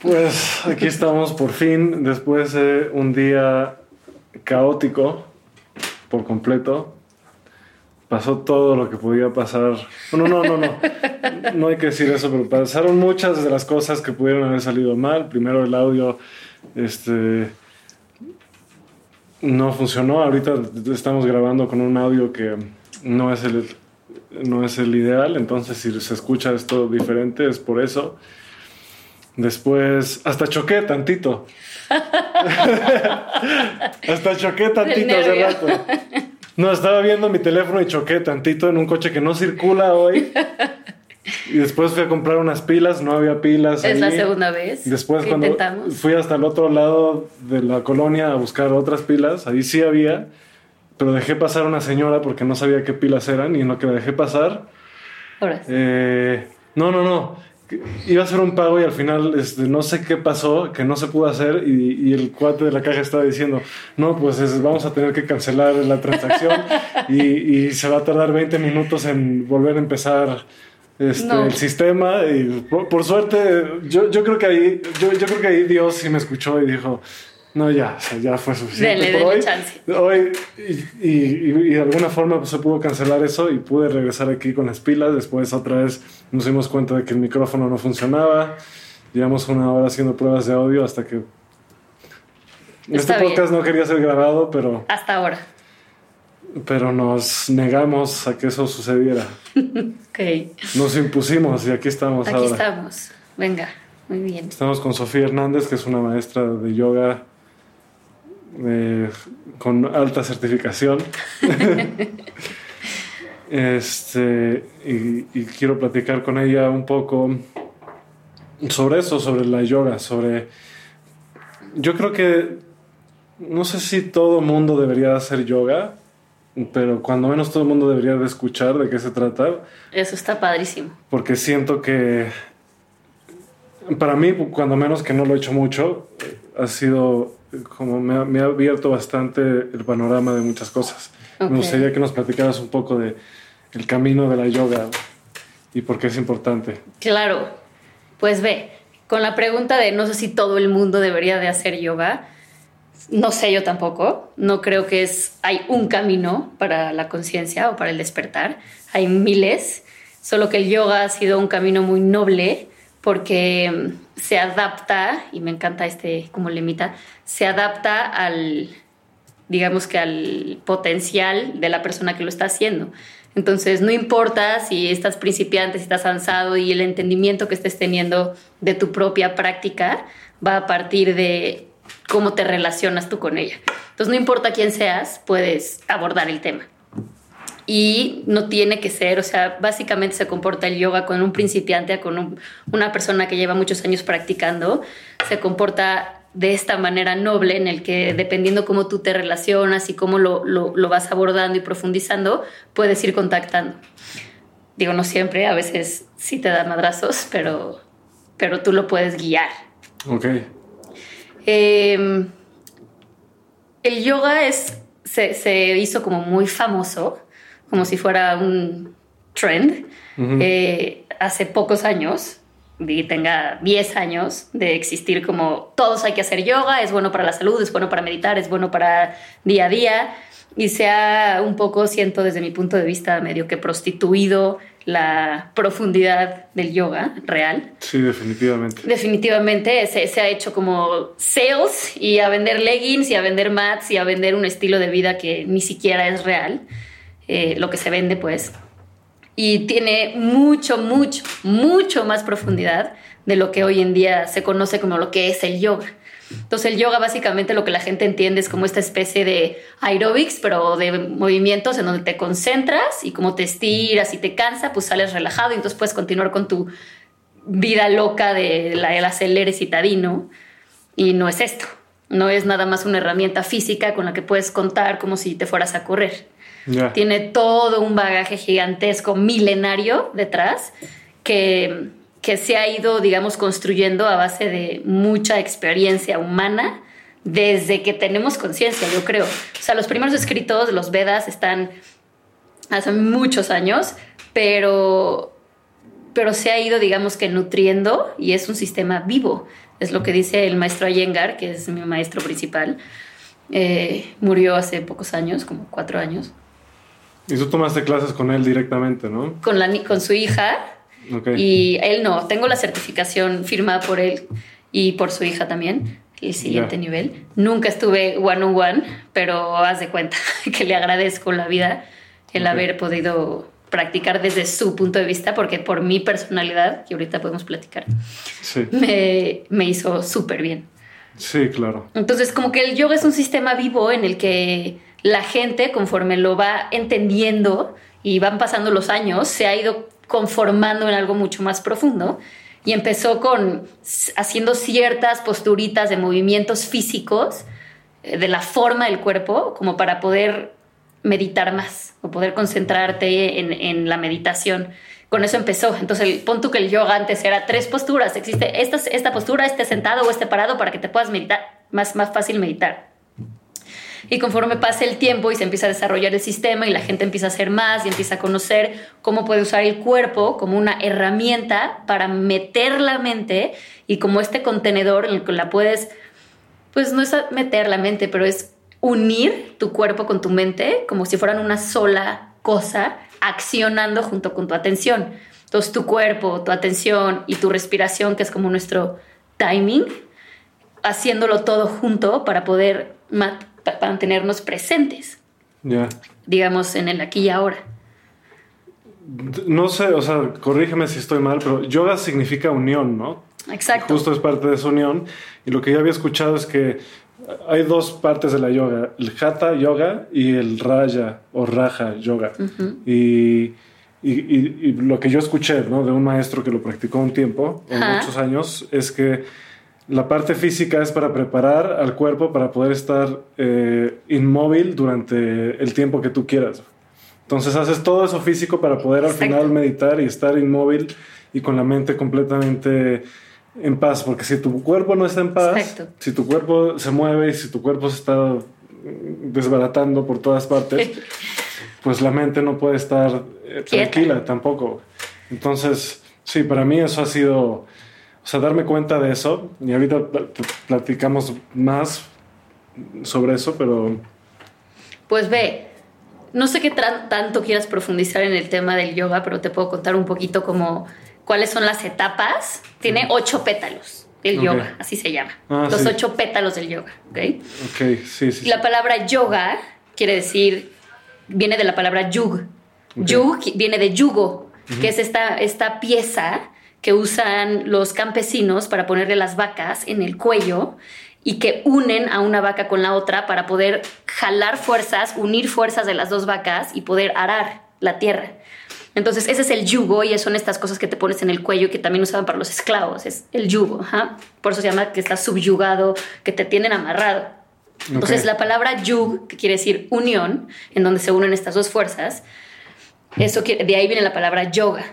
Pues aquí estamos por fin, después de un día caótico por completo. Pasó todo lo que podía pasar. No, no, no, no. No hay que decir eso, pero pasaron muchas de las cosas que pudieron haber salido mal. Primero el audio, este, no funcionó. Ahorita estamos grabando con un audio que no es el, no es el ideal. Entonces, si se escucha esto diferente, es por eso. Después, hasta choqué tantito. hasta choqué tantito hace rato. No, estaba viendo mi teléfono y choqué tantito en un coche que no circula hoy. Y después fui a comprar unas pilas, no había pilas. Es la segunda vez. Después, cuando fui hasta el otro lado de la colonia a buscar otras pilas, ahí sí había, pero dejé pasar a una señora porque no sabía qué pilas eran y en lo que la dejé pasar. Horas. Eh, no, no, no iba a hacer un pago y al final este, no sé qué pasó, que no se pudo hacer y, el cuate de la caja estaba diciendo, no, pues vamos a tener que cancelar la transacción y, se va a tardar 20 minutos en volver a empezar este, el sistema y por, suerte yo, yo, creo que ahí yo, yo creo que ahí Dios sí me escuchó y dijo no, ya, ya fue suficiente. por hoy, chance. hoy y, de alguna forma pues, se pudo cancelar eso y pude regresar aquí con las pilas. Después otra vez nos dimos cuenta de que el micrófono no funcionaba. Llevamos una hora haciendo pruebas de audio hasta que... este podcast no quería ser grabado, pero... Hasta ahora. Pero nos negamos a que eso sucediera. ok. Nos impusimos y aquí estamos ahora. Aquí estamos. Venga, muy bien. Estamos con Sofía Hernández, que es una maestra de yoga eh, con alta certificación. este, y, quiero platicar con ella un poco sobre eso, sobre la yoga, sobre... Yo creo que no sé si todo mundo debería hacer yoga, pero cuando menos todo el mundo debería de escuchar de qué se trata. Eso está padrísimo. Porque siento que para mí, cuando menos que no lo he hecho mucho, ha sido como me ha, abierto bastante el panorama de muchas cosas. Me gustaría que nos platicaras un poco de el camino de la yoga y por qué es importante. Claro, pues ve, con la pregunta de no sé si todo el mundo debería de hacer yoga, no sé yo tampoco, no creo que es, hay un camino para la conciencia o para el despertar, hay miles, solo que el yoga ha sido un camino muy noble porque se adapta, y me encanta este como limita, se adapta al, digamos que al potencial de la persona que lo está haciendo. Entonces, no importa si estás principiante, si estás avanzado y el entendimiento que estés teniendo de tu propia práctica va a partir de cómo te relacionas tú con ella. Entonces, no importa quién seas, puedes abordar el tema y no tiene que ser, o sea, básicamente se comporta el yoga con un principiante, con una persona que lleva muchos años practicando, se comporta de esta manera noble en el que dependiendo cómo tú te relacionas y cómo lo, lo, vas abordando y profundizando, puedes ir contactando. Digo, no siempre, a veces sí te da madrazos, pero, pero tú lo puedes guiar. Ok. Em, el yoga es, se, se hizo como muy famoso como si fuera un trend, eh, hace pocos años, y tenga 10 años de existir como todos hay que hacer yoga, es bueno para la salud, es bueno para meditar, es bueno para día a día, y se ha un poco, siento desde mi punto de vista, medio que prostituido la profundidad del yoga real. Sí, definitivamente. Definitivamente se, se, ha hecho como sales y a vender leggings y a vender mats y a vender un estilo de vida que ni siquiera es real. Eh, lo que se vende, pues. Y tiene mucho, mucho, mucho más profundidad de lo que hoy en día se conoce como lo que es el yoga. Entonces el yoga básicamente lo que la gente entiende es como esta especie de aerobics, pero de movimientos en donde te concentras y como te estiras y te cansa, pues sales relajado y entonces puedes continuar con tu vida loca de la, del acelere citadino. Y no es esto, no es nada más una herramienta física con la que puedes contar como si te fueras a correr. Tiene todo un bagaje gigantesco, milenario detrás, que, que se ha ido, digamos, construyendo a base de mucha experiencia humana desde que tenemos conciencia, yo creo. O sea, los primeros escritos, los Vedas, están hace muchos años, pero pero se ha ido, digamos que, nutriendo y es un sistema vivo. Es lo que dice el maestro Ayengar, que es mi maestro principal. Eh, murió hace pocos años, como cuatro años. Y tú tomaste clases con él directamente, ¿no? Con, la, con su hija. Y él no. Tengo la certificación firmada por él y por su hija también el siguiente nivel. Nunca estuve one on one, pero haz de cuenta que le agradezco la vida el haber podido practicar desde su punto de vista, porque por mi personalidad, que ahorita podemos platicar, me, me hizo súper bien. Sí, claro. Entonces, como que el yoga es un sistema vivo en el que la gente, conforme lo va entendiendo y van pasando los años, se ha ido conformando en algo mucho más profundo y empezó con haciendo ciertas posturitas de movimientos físicos eh, de la forma del cuerpo como para poder meditar más o poder concentrarte en, la meditación. Con eso empezó. Entonces, el punto que el yoga antes era tres posturas. Existe esta, esta postura, este sentado o este parado para que te puedas meditar, más, más fácil meditar. Y conforme pasa el tiempo y se empieza a desarrollar el sistema y la gente empieza a hacer más y empieza a conocer cómo puede usar el cuerpo como una herramienta para meter la mente y como este contenedor en el que la puedes, pues no es meter la mente, pero es unir tu cuerpo con tu mente como si fueran una sola cosa accionando junto con tu atención. Entonces tu cuerpo, tu atención y tu respiración, que es como nuestro timing, haciéndolo todo junto para poder para mantenernos presentes. Ya. Digamos, en el aquí y ahora. No sé, o sea, corrígeme si estoy mal, pero yoga significa unión, ¿no? Exacto. Justo es parte de esa unión. Y lo que yo había escuchado es que hay dos partes de la yoga, el hatha yoga y el raya o raja yoga. y, y, lo que yo escuché ¿no? de un maestro que lo practicó un tiempo, muchos años, es que la parte física es para preparar al cuerpo para poder estar eh, inmóvil durante el tiempo que tú quieras. Entonces haces todo eso físico para poder al final meditar y estar inmóvil y con la mente completamente en paz. Porque si tu cuerpo no está en paz, si tu cuerpo se mueve y si tu cuerpo se está desbaratando por todas partes, pues la mente no puede estar eh, tranquila tampoco. Entonces, sí, para mí eso ha sido o sea, darme cuenta de eso, y ahorita platicamos más sobre eso, pero... Pues ve, no sé qué tanto quieras profundizar en el tema del yoga, pero te puedo contar un poquito como cuáles son las etapas. Tiene ocho pétalos el yoga, así se llama. Ah, Los ocho pétalos del yoga, ¿ok? Ok, sí, sí. La palabra yoga quiere decir, viene de la palabra yug. Yug viene de yugo, que es esta, esta pieza que usan los campesinos para ponerle las vacas en el cuello y que unen a una vaca con la otra para poder jalar fuerzas, unir fuerzas de las dos vacas y poder arar la tierra. Entonces, ese es el yugo y son estas cosas que te pones en el cuello y que también usaban para los esclavos, es el yugo. Por eso se llama que estás subyugado, que te tienen amarrado. Entonces, la palabra yug, que quiere decir unión, en donde se unen estas dos fuerzas, eso de ahí viene la palabra yoga,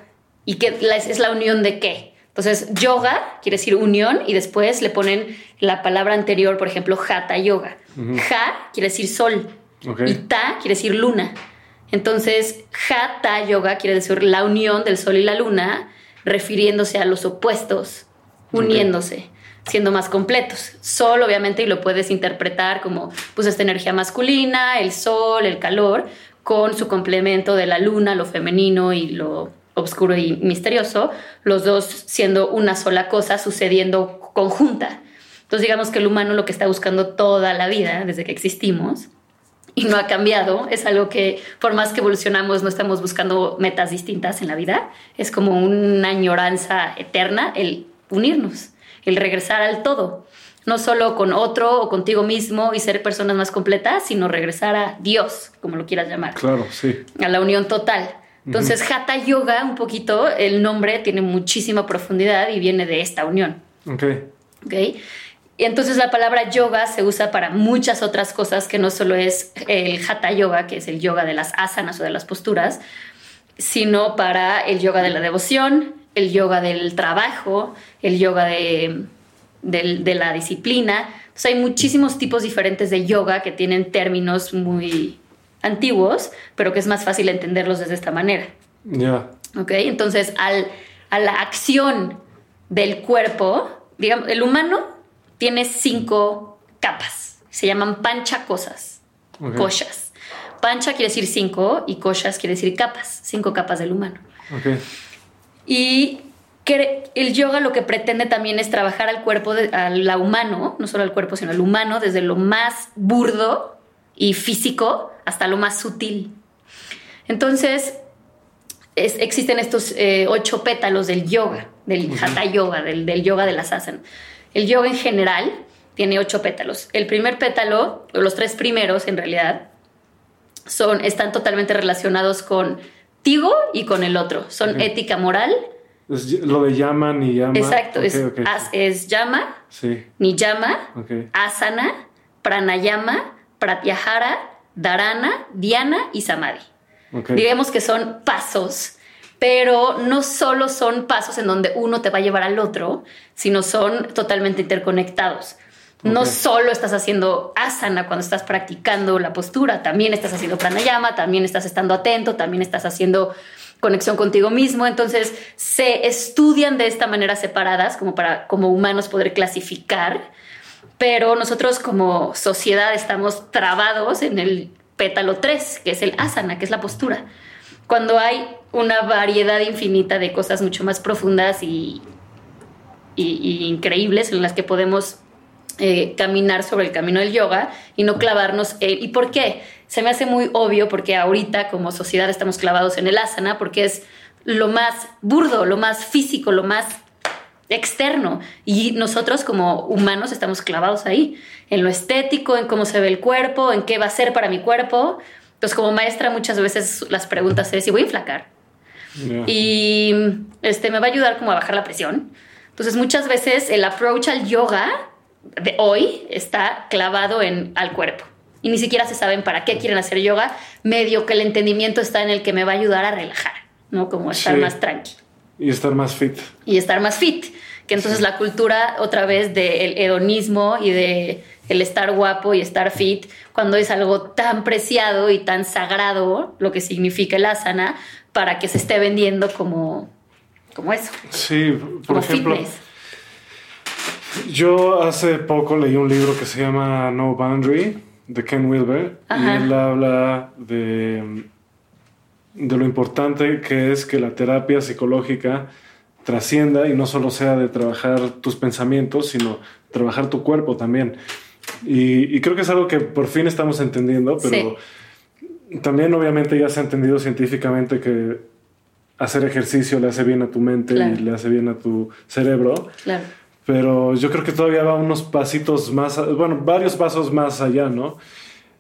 ¿Y qué es la unión de qué? Entonces, yoga quiere decir unión y después le ponen la palabra anterior, por ejemplo, hatha yoga. Ha quiere decir sol y ta quiere decir luna. Entonces, hatha yoga quiere decir la unión del sol y la luna, refiriéndose a los opuestos, uniéndose. siendo más completos. Sol, obviamente, y lo puedes interpretar como pues esta energía masculina, el sol, el calor, con su complemento de la luna, lo femenino y lo oscuro y misterioso, los dos siendo una sola cosa sucediendo conjunta. Entonces digamos que el humano lo que está buscando toda la vida, desde que existimos, y no ha cambiado, es algo que por más que evolucionamos no estamos buscando metas distintas en la vida, es como una añoranza eterna el unirnos, el regresar al todo, no solo con otro o contigo mismo y ser personas más completas, sino regresar a Dios, como lo quieras llamar. Claro, sí. A la unión total. Entonces, Hatha Yoga, un poquito, el nombre tiene muchísima profundidad y viene de esta unión. Ok. Ok. Y entonces la palabra yoga se usa para muchas otras cosas que no solo es el hatha yoga, que es el yoga de las asanas o de las posturas, sino para el yoga de la devoción, el yoga del trabajo, el yoga de, de la disciplina. Entonces hay muchísimos tipos diferentes de yoga que tienen términos muy, antiguos, pero que es más fácil entenderlos desde esta manera. Ya. ¿Ok? Entonces, al, a la acción del cuerpo, digamos, el humano tiene cinco capas, se llaman pancha cosas, Ok. koshas. Pancha quiere decir cinco y koshas quiere decir capas, cinco capas del humano. Ok. Y el yoga lo que pretende también es trabajar al cuerpo, de, a la humano, no solo al cuerpo, sino al humano, desde lo más burdo y físico hasta lo más sutil. Entonces, es- existen estos eh, ocho pétalos del yoga, del hatha yoga, del, del yoga de las asanas. El yoga en general tiene ocho pétalos. El primer pétalo, o los tres primeros en realidad, son, están totalmente relacionados contigo y con el otro. Son ética moral. Es lo de llaman y llama. Exacto, es, ok. as- es llama, Sí, niyama, ok. asana, pranayama, pratyahara, dharana, dhyana y samadhi. ok. Digamos que son pasos, pero no solo son pasos en donde uno te va a llevar al otro, sino son totalmente interconectados. No solo estás haciendo asana cuando estás practicando la postura, también estás haciendo pranayama, también estás estando atento, también estás haciendo conexión contigo mismo. Entonces se estudian de esta manera separadas como para como humanos poder clasificar, pero nosotros como sociedad estamos trabados en el pétalo 3, que es el asana, que es la postura. Cuando hay una variedad infinita de cosas mucho más profundas y, increíbles en las que podemos eh, caminar sobre el camino del yoga y no clavarnos. ¿Y por qué? Se me hace muy obvio porque ahorita como sociedad estamos clavados en el asana porque es lo más burdo, lo más físico, lo más externo. Y nosotros como humanos estamos clavados ahí, en lo estético, en cómo se ve el cuerpo, en qué va a ser para mi cuerpo. Entonces como maestra muchas veces las preguntas es si voy a inflacar Ya. y este me va a ayudar como a bajar la presión. Entonces muchas veces el approach al yoga de hoy está clavado en al cuerpo y ni siquiera se saben para qué quieren hacer yoga, medio que el entendimiento está en el que me va a ayudar a relajar, ¿no? Como estar Sí. más tranqui Y estar más fit. y estar más fit. Que entonces la cultura otra vez del hedonismo y de el estar guapo y estar fit, cuando es algo tan preciado y tan sagrado, lo que significa el asana, para que se esté vendiendo como, como eso, Sí, por como ejemplo, fitness. yo hace poco leí un libro que se llama No Boundary de Ken Wilber Ajá. y él habla de, de lo importante que es que la terapia psicológica trascienda y no solo sea de trabajar tus pensamientos, sino trabajar tu cuerpo también. Y, y creo que es algo que por fin estamos entendiendo, pero también obviamente ya se ha entendido científicamente que hacer ejercicio le hace bien a tu mente Claro. y le hace bien a tu cerebro. Claro. Pero yo creo que todavía va unos pasitos más, bueno, varios pasos más allá, ¿no?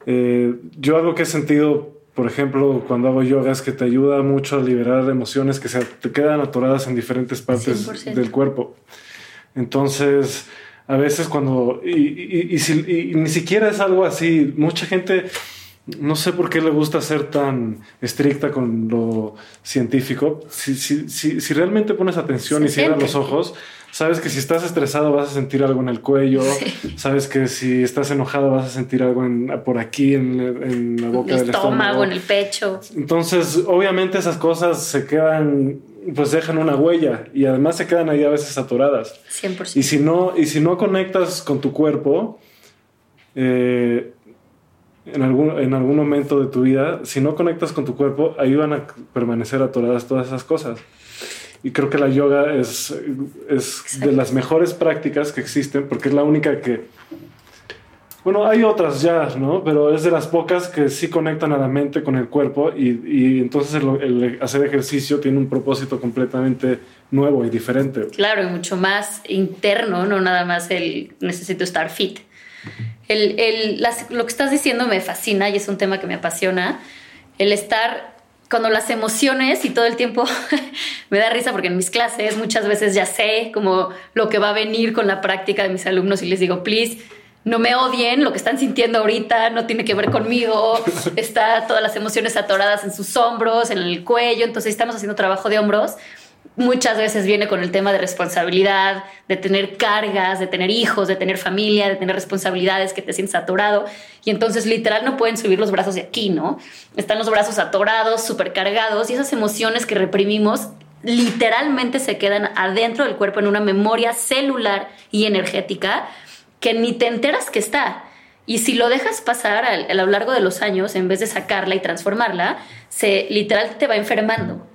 Eh, yo algo que he sentido, por ejemplo, cuando hago yoga es que te ayuda mucho a liberar emociones que se te quedan atoradas en diferentes partes 100%. del cuerpo. Entonces, a veces cuando, y, y- y si- y ni siquiera es algo así, mucha gente, no sé por qué le gusta ser tan estricta con lo científico. Si, si, si, si realmente pones atención Se y cierras los ojos, sabes que si estás estresado vas a sentir algo en el cuello, Sí. sabes que si estás enojado vas a sentir algo en- por aquí en, en la boca el del estómago, estómago. en el pecho. Entonces, obviamente esas cosas se quedan, pues dejan una huella y además se quedan ahí a veces atoradas. 100%. Y si no, y si no conectas con tu cuerpo, eh, en, algún, en algún momento de tu vida, si no conectas con tu cuerpo, ahí van a permanecer atoradas todas esas cosas. Y creo que la yoga es, es de las mejores prácticas que existen porque es la única que... Bueno, hay otras ya, ¿no? Pero es de las pocas que sí conectan a la mente con el cuerpo y, y entonces el, el hacer ejercicio tiene un propósito completamente nuevo y diferente. Claro, y mucho más interno, no nada más el necesito estar fit. El, el- las- lo que estás diciendo me fascina y es un tema que me apasiona. El estar, cuando las emociones y todo el tiempo me da risa porque en mis clases muchas veces ya sé como lo que va a venir con la práctica de mis alumnos y les digo, please, no me odien, lo que están sintiendo ahorita no tiene que ver conmigo, está todas las emociones atoradas en sus hombros, en el cuello, entonces estamos haciendo trabajo de hombros muchas veces viene con el tema de responsabilidad, de tener cargas, de tener hijos, de tener familia, de tener responsabilidades que te sientes atorado. Y entonces literal no pueden subir los brazos de aquí, ¿no? Están los brazos atorados, súper cargados y esas emociones que reprimimos literalmente se quedan adentro del cuerpo en una memoria celular y energética que ni te enteras que está. Y si lo dejas pasar a, lo largo de los años, en vez de sacarla y transformarla, se literal te va enfermando.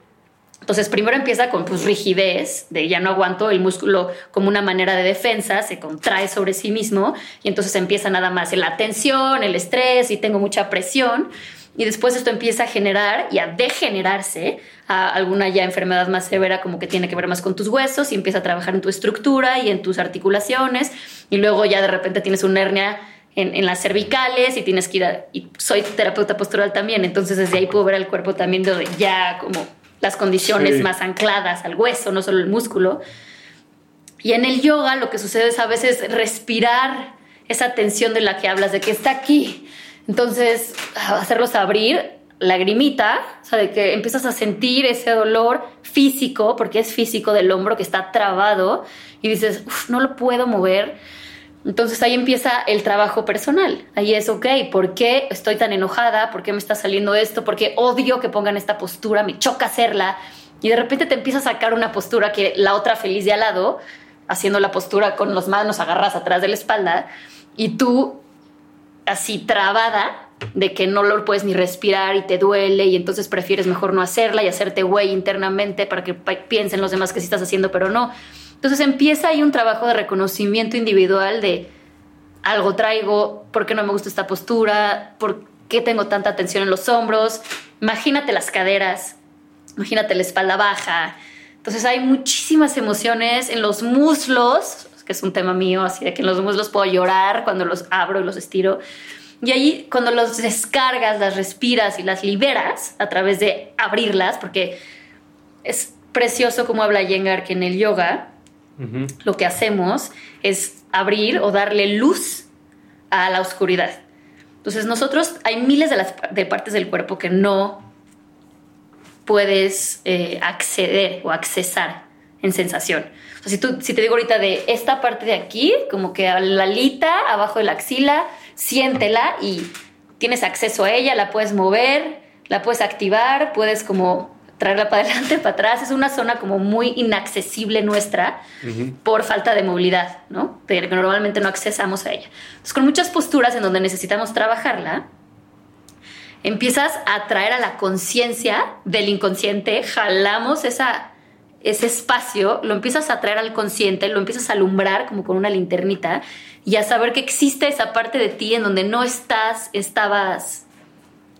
Entonces, primero empieza con pues, rigidez, de ya no aguanto, el músculo como una manera de defensa se contrae sobre sí mismo y entonces empieza nada más la tensión, el estrés y tengo mucha presión. Y después esto empieza a generar y a degenerarse a alguna ya enfermedad más severa como que tiene que ver más con tus huesos y empieza a trabajar en tu estructura y en tus articulaciones y luego ya de repente tienes una hernia en, las cervicales y tienes que ir a, y soy terapeuta postural también, entonces desde ahí puedo ver el cuerpo también de ya como las condiciones más ancladas al hueso, no solo el músculo. Y en el yoga lo que sucede es a veces respirar esa tensión de la que hablas, de que está aquí. Entonces, hacerlos abrir, lagrimita, o sea, de que empiezas a sentir ese dolor físico, porque es físico del hombro que está trabado, y dices, no lo puedo mover entonces ahí empieza el trabajo personal. Ahí es, ok, ¿por qué estoy tan enojada? ¿Por qué me está saliendo esto? ¿Por qué odio que pongan esta postura? Me choca hacerla. Y de repente te empieza a sacar una postura que la otra feliz de al lado, haciendo la postura con las manos agarras atrás de la espalda, y tú así trabada de que no lo puedes ni respirar y te duele y entonces prefieres mejor no hacerla y hacerte güey internamente para que piensen los demás que sí estás haciendo, pero no. Entonces empieza ahí un trabajo de reconocimiento individual de algo traigo, por qué no me gusta esta postura, por qué tengo tanta tensión en los hombros. Imagínate las caderas, imagínate la espalda baja. Entonces hay muchísimas emociones en los muslos, que es un tema mío, así de que en los muslos puedo llorar cuando los abro y los estiro. Y ahí cuando los descargas, las respiras y las liberas a través de abrirlas, porque es precioso como habla Yengar que en el yoga lo que hacemos es abrir o darle luz a la oscuridad. Entonces nosotros hay miles de, partes del cuerpo que no puedes eh, acceder o accesar en sensación. O si, tú, si te digo ahorita de esta parte de aquí, como que la alita, abajo de la axila, siéntela y tienes acceso a ella, la puedes mover, la puedes activar, puedes como traerla para adelante, para atrás. Es una zona como muy inaccesible nuestra por falta de movilidad, ¿no? Que normalmente no accesamos a ella. Entonces, con muchas posturas en donde necesitamos trabajarla, empiezas a traer a la conciencia del inconsciente, jalamos esa, ese espacio, lo empiezas a traer al consciente, lo empiezas a alumbrar como con una linternita y a saber que existe esa parte de ti en donde no estás, estabas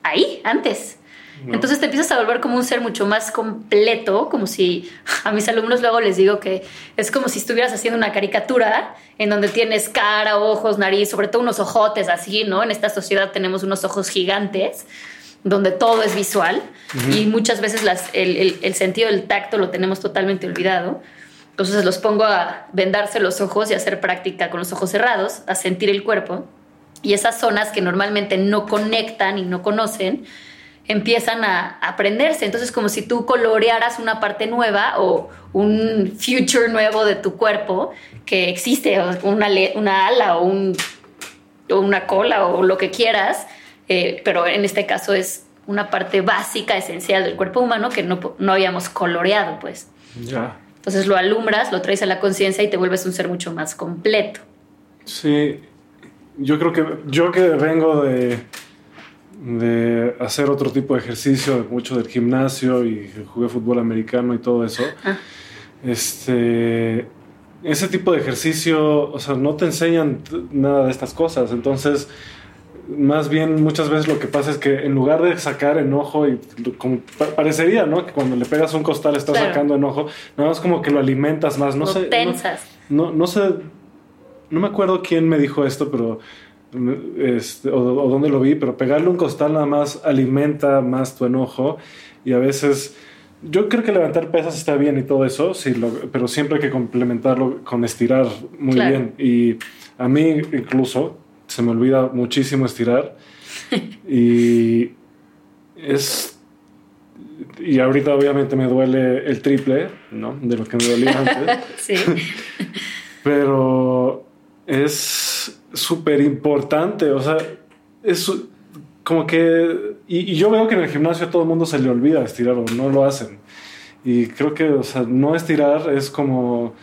ahí antes. Entonces te empiezas a volver como un ser mucho más completo, como si a mis alumnos luego les digo que es como si estuvieras haciendo una caricatura en donde tienes cara, ojos, nariz, sobre todo unos ojotes así, ¿no? En esta sociedad tenemos unos ojos gigantes donde todo es visual y muchas veces el, el, sentido del tacto lo tenemos totalmente olvidado. Entonces los pongo a vendarse los ojos y a hacer práctica con los ojos cerrados, a sentir el cuerpo y esas zonas que normalmente no conectan y no conocen, empiezan a aprenderse. Entonces, como si tú colorearas una parte nueva o un future nuevo de tu cuerpo que existe, una, una ala o, un, una cola o lo que quieras, eh, pero en este caso es una parte básica, esencial del cuerpo humano que no, no habíamos coloreado, pues. Ya. Entonces lo alumbras, lo traes a la conciencia y te vuelves un ser mucho más completo. Sí, yo creo que yo que vengo de de hacer otro tipo de ejercicio, mucho del gimnasio y jugué fútbol americano y todo eso. Ah. Este, ese tipo de ejercicio, o sea, no te enseñan nada de estas cosas. Entonces, más bien muchas veces lo que pasa es que en lugar de sacar enojo y como parecería, ¿no? Que cuando le pegas un costal estás sacando enojo, nada más como que lo alimentas más, no sé. No, no, sé, no me acuerdo quién me dijo esto, pero este, o, o dónde lo vi, pero pegarle un costal nada más alimenta más tu enojo y a veces... Yo creo que levantar pesas está bien y todo eso, sí, pero siempre hay que complementarlo con estirar muy bien. Y a mí incluso se me olvida muchísimo estirar. y es... Y ahorita obviamente me duele el triple, ¿no? De lo que me dolía antes. sí. pero es súper importante, o sea, es como que... Y, yo veo que en el gimnasio a todo el mundo se le olvida estirar o no lo hacen. Y creo que, o sea, no estirar es como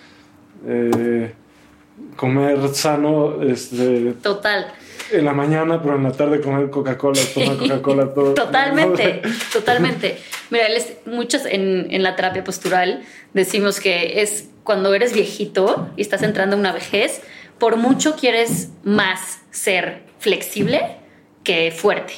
eh, comer sano, este, Total. En la mañana, pero en la tarde comer Coca-Cola, tomar Coca-Cola todo. totalmente, totalmente. Mira, muchos en, en, la terapia postural decimos que es cuando eres viejito y estás entrando en una vejez, por mucho quieres más ser flexible que fuerte.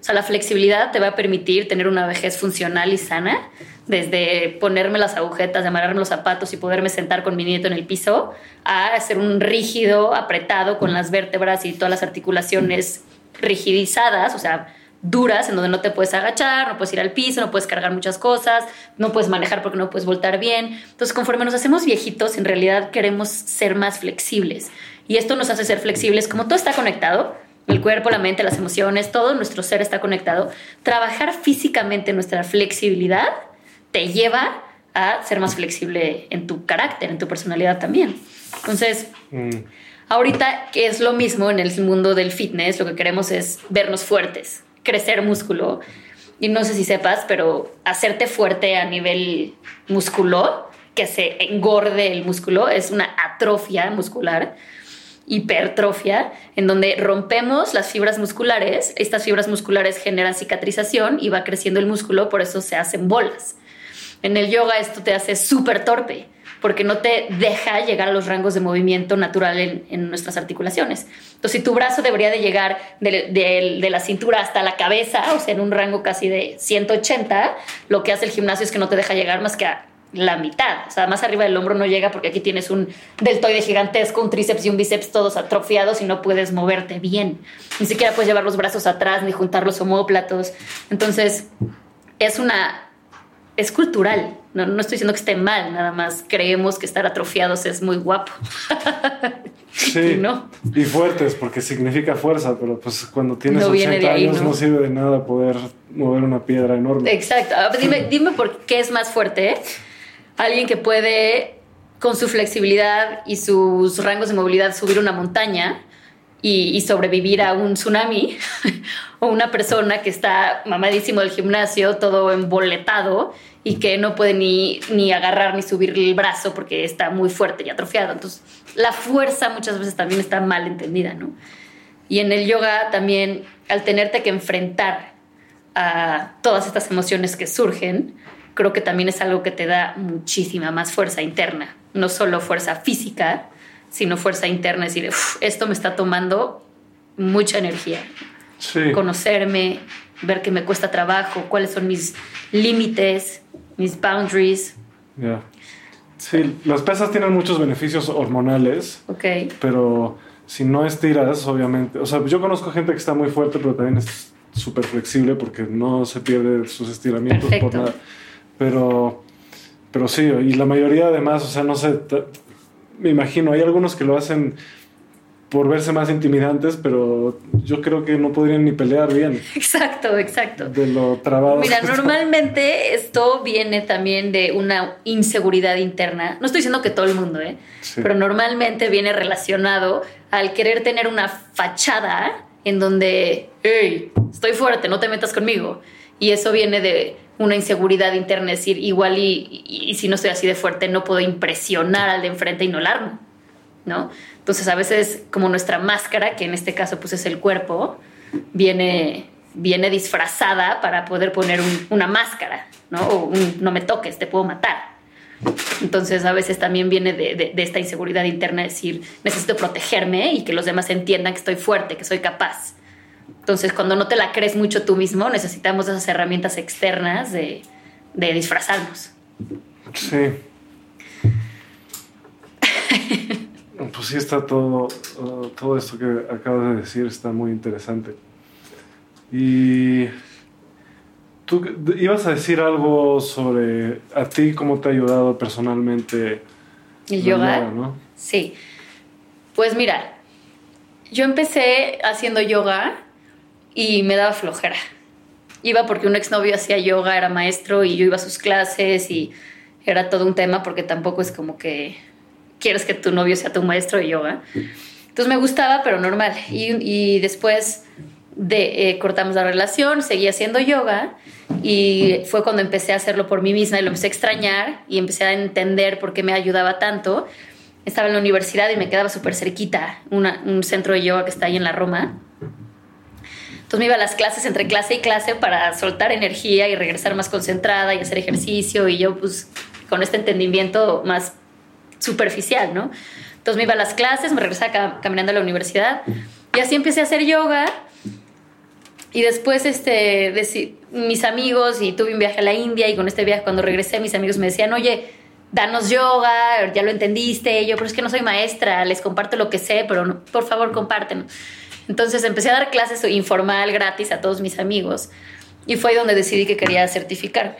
O sea, la flexibilidad te va a permitir tener una vejez funcional y sana, desde ponerme las agujetas, amarrarme los zapatos y poderme sentar con mi nieto en el piso, a ser un rígido, apretado con las vértebras y todas las articulaciones rigidizadas, o sea, duras, en donde no te puedes agachar, no puedes ir al piso, no puedes cargar muchas cosas, no puedes manejar porque no puedes voltar bien. Entonces, conforme nos hacemos viejitos, en realidad queremos ser más flexibles. Y esto nos hace ser flexibles, como todo está conectado, el cuerpo, la mente, las emociones, todo nuestro ser está conectado. Trabajar físicamente nuestra flexibilidad te lleva a ser más flexible en tu carácter, en tu personalidad también. Entonces, mm. ahorita que es lo mismo en el mundo del fitness, lo que queremos es vernos fuertes, crecer músculo. Y no sé si sepas, pero hacerte fuerte a nivel músculo, que se engorde el músculo, es una atrofia muscular hipertrofia, en donde rompemos las fibras musculares, estas fibras musculares generan cicatrización y va creciendo el músculo, por eso se hacen bolas. En el yoga esto te hace súper torpe, porque no te deja llegar a los rangos de movimiento natural en, nuestras articulaciones. Entonces, si tu brazo debería de llegar de, de, la cintura hasta la cabeza, o sea, en un rango casi de 180, lo que hace el gimnasio es que no te deja llegar más que a la mitad. O sea, más arriba del hombro no llega porque aquí tienes un deltoide gigantesco, un tríceps y un bíceps todos atrofiados y no puedes moverte bien. Ni siquiera puedes llevar los brazos atrás ni juntar los homóplatos. Entonces, es una... es cultural. No, no estoy diciendo que esté mal, nada más creemos que estar atrofiados es muy guapo. sí, ¿no? y fuertes, porque significa fuerza, pero pues cuando tienes 80 años ¿no? sirve de nada poder mover una piedra enorme. Exacto. Dime, dime por qué es más fuerte alguien que puede con su flexibilidad y sus rangos de movilidad subir una montaña y, sobrevivir a un tsunami, o una persona que está mamadísimo del gimnasio, todo emboletado y que no puede ni, ni agarrar ni subir el brazo porque está muy fuerte y atrofiado. Entonces, la fuerza muchas veces también está mal entendida, ¿no? Y en el yoga también, al tenerte que enfrentar a todas estas emociones que surgen, creo que también es algo que te da muchísima más fuerza interna, no solo fuerza física, sino fuerza interna, es decir, esto me está tomando mucha energía. Conocerme, ver que me cuesta trabajo, cuáles son mis límites, mis boundaries. Sí, las pesas tienen muchos beneficios hormonales. Ok. Pero si no estiras, obviamente. O sea, yo conozco gente que está muy fuerte, pero también es súper flexible porque no se pierde sus estiramientos por nada. Pero, pero sí, y la mayoría además, o sea, no sé, me imagino, hay algunos que lo hacen por verse más intimidantes, pero yo creo que no podrían ni pelear bien. Exacto, exacto. De lo trabado. Mira, normalmente esto viene también de una inseguridad interna. No estoy diciendo que todo el mundo, ¿eh? Pero normalmente viene relacionado al querer tener una fachada en donde, hey, estoy fuerte, no te metas conmigo. Y eso viene de una inseguridad interna, es decir, igual y, si no estoy así de fuerte no puedo impresionar al de enfrente y no largo, ¿no? Entonces a veces como nuestra máscara, que en este caso pues es el cuerpo, viene, viene disfrazada para poder poner una máscara, ¿no? O un no me toques, te puedo matar. Entonces a veces también viene de, de, esta inseguridad interna, decir, necesito protegerme y que los demás entiendan que estoy fuerte, que soy capaz. Entonces, cuando no te la crees mucho tú mismo, necesitamos esas herramientas externas de, disfrazarnos. Sí. pues sí, está todo, uh, todo esto que acabas de decir está muy interesante. Y tú ibas a decir algo sobre a ti, cómo te ha ayudado personalmente el yoga, yoga ¿no? Sí. Pues mira, yo empecé haciendo yoga y me daba flojera. Iba porque un exnovio hacía yoga, era maestro y yo iba a sus clases y era todo un tema porque tampoco es como que quieres que tu novio sea tu maestro de yoga. Entonces me gustaba, pero normal. Y, y después de, eh, cortamos la relación, seguí haciendo yoga y fue cuando empecé a hacerlo por mí misma y lo empecé a extrañar y empecé a entender por qué me ayudaba tanto. Estaba en la universidad y me quedaba súper cerquita un centro de yoga que está ahí en la Roma. Entonces me iba a las clases entre clase y clase para soltar energía y regresar más concentrada y hacer ejercicio y yo pues con este entendimiento más superficial, ¿no? Entonces me iba a las clases, me regresaba caminando a la universidad y así empecé a hacer yoga y después, este, mis amigos, y tuve un viaje a la India, y con este viaje, cuando regresé, mis amigos me decían, oye, danos yoga, ya lo entendiste. yo, pero es que no soy maestra, les comparto lo que sé, pero por favor, compártenos. Entonces empecé a dar clases informal, gratis a todos mis amigos, y fue donde decidí que quería certificarme.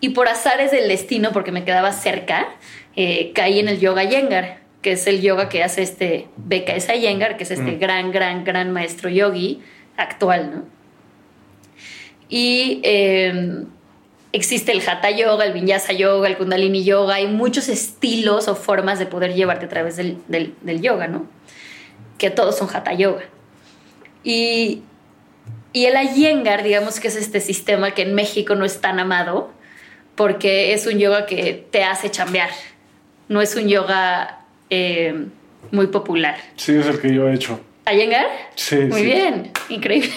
Y por azares del destino, porque me quedaba cerca, eh, caí en el yoga Yengar, que es el yoga que hace este BKS Yengar, que es este mm. gran, gran, gran maestro yogi actual, ¿no? Y em, existe el Hatha Yoga, el Vinyasa Yoga, el Kundalini Yoga, hay muchos estilos o formas de poder llevarte a través del, yoga, ¿no? Que todos son Hatha Yoga. Y, y el Iyengar, digamos que es este sistema que en México no es tan amado, porque es un yoga que te hace chambear, no es un yoga em, muy popular. Sí, es el que yo he hecho. ¿Ayengar? Sí. Muy bien, increíble.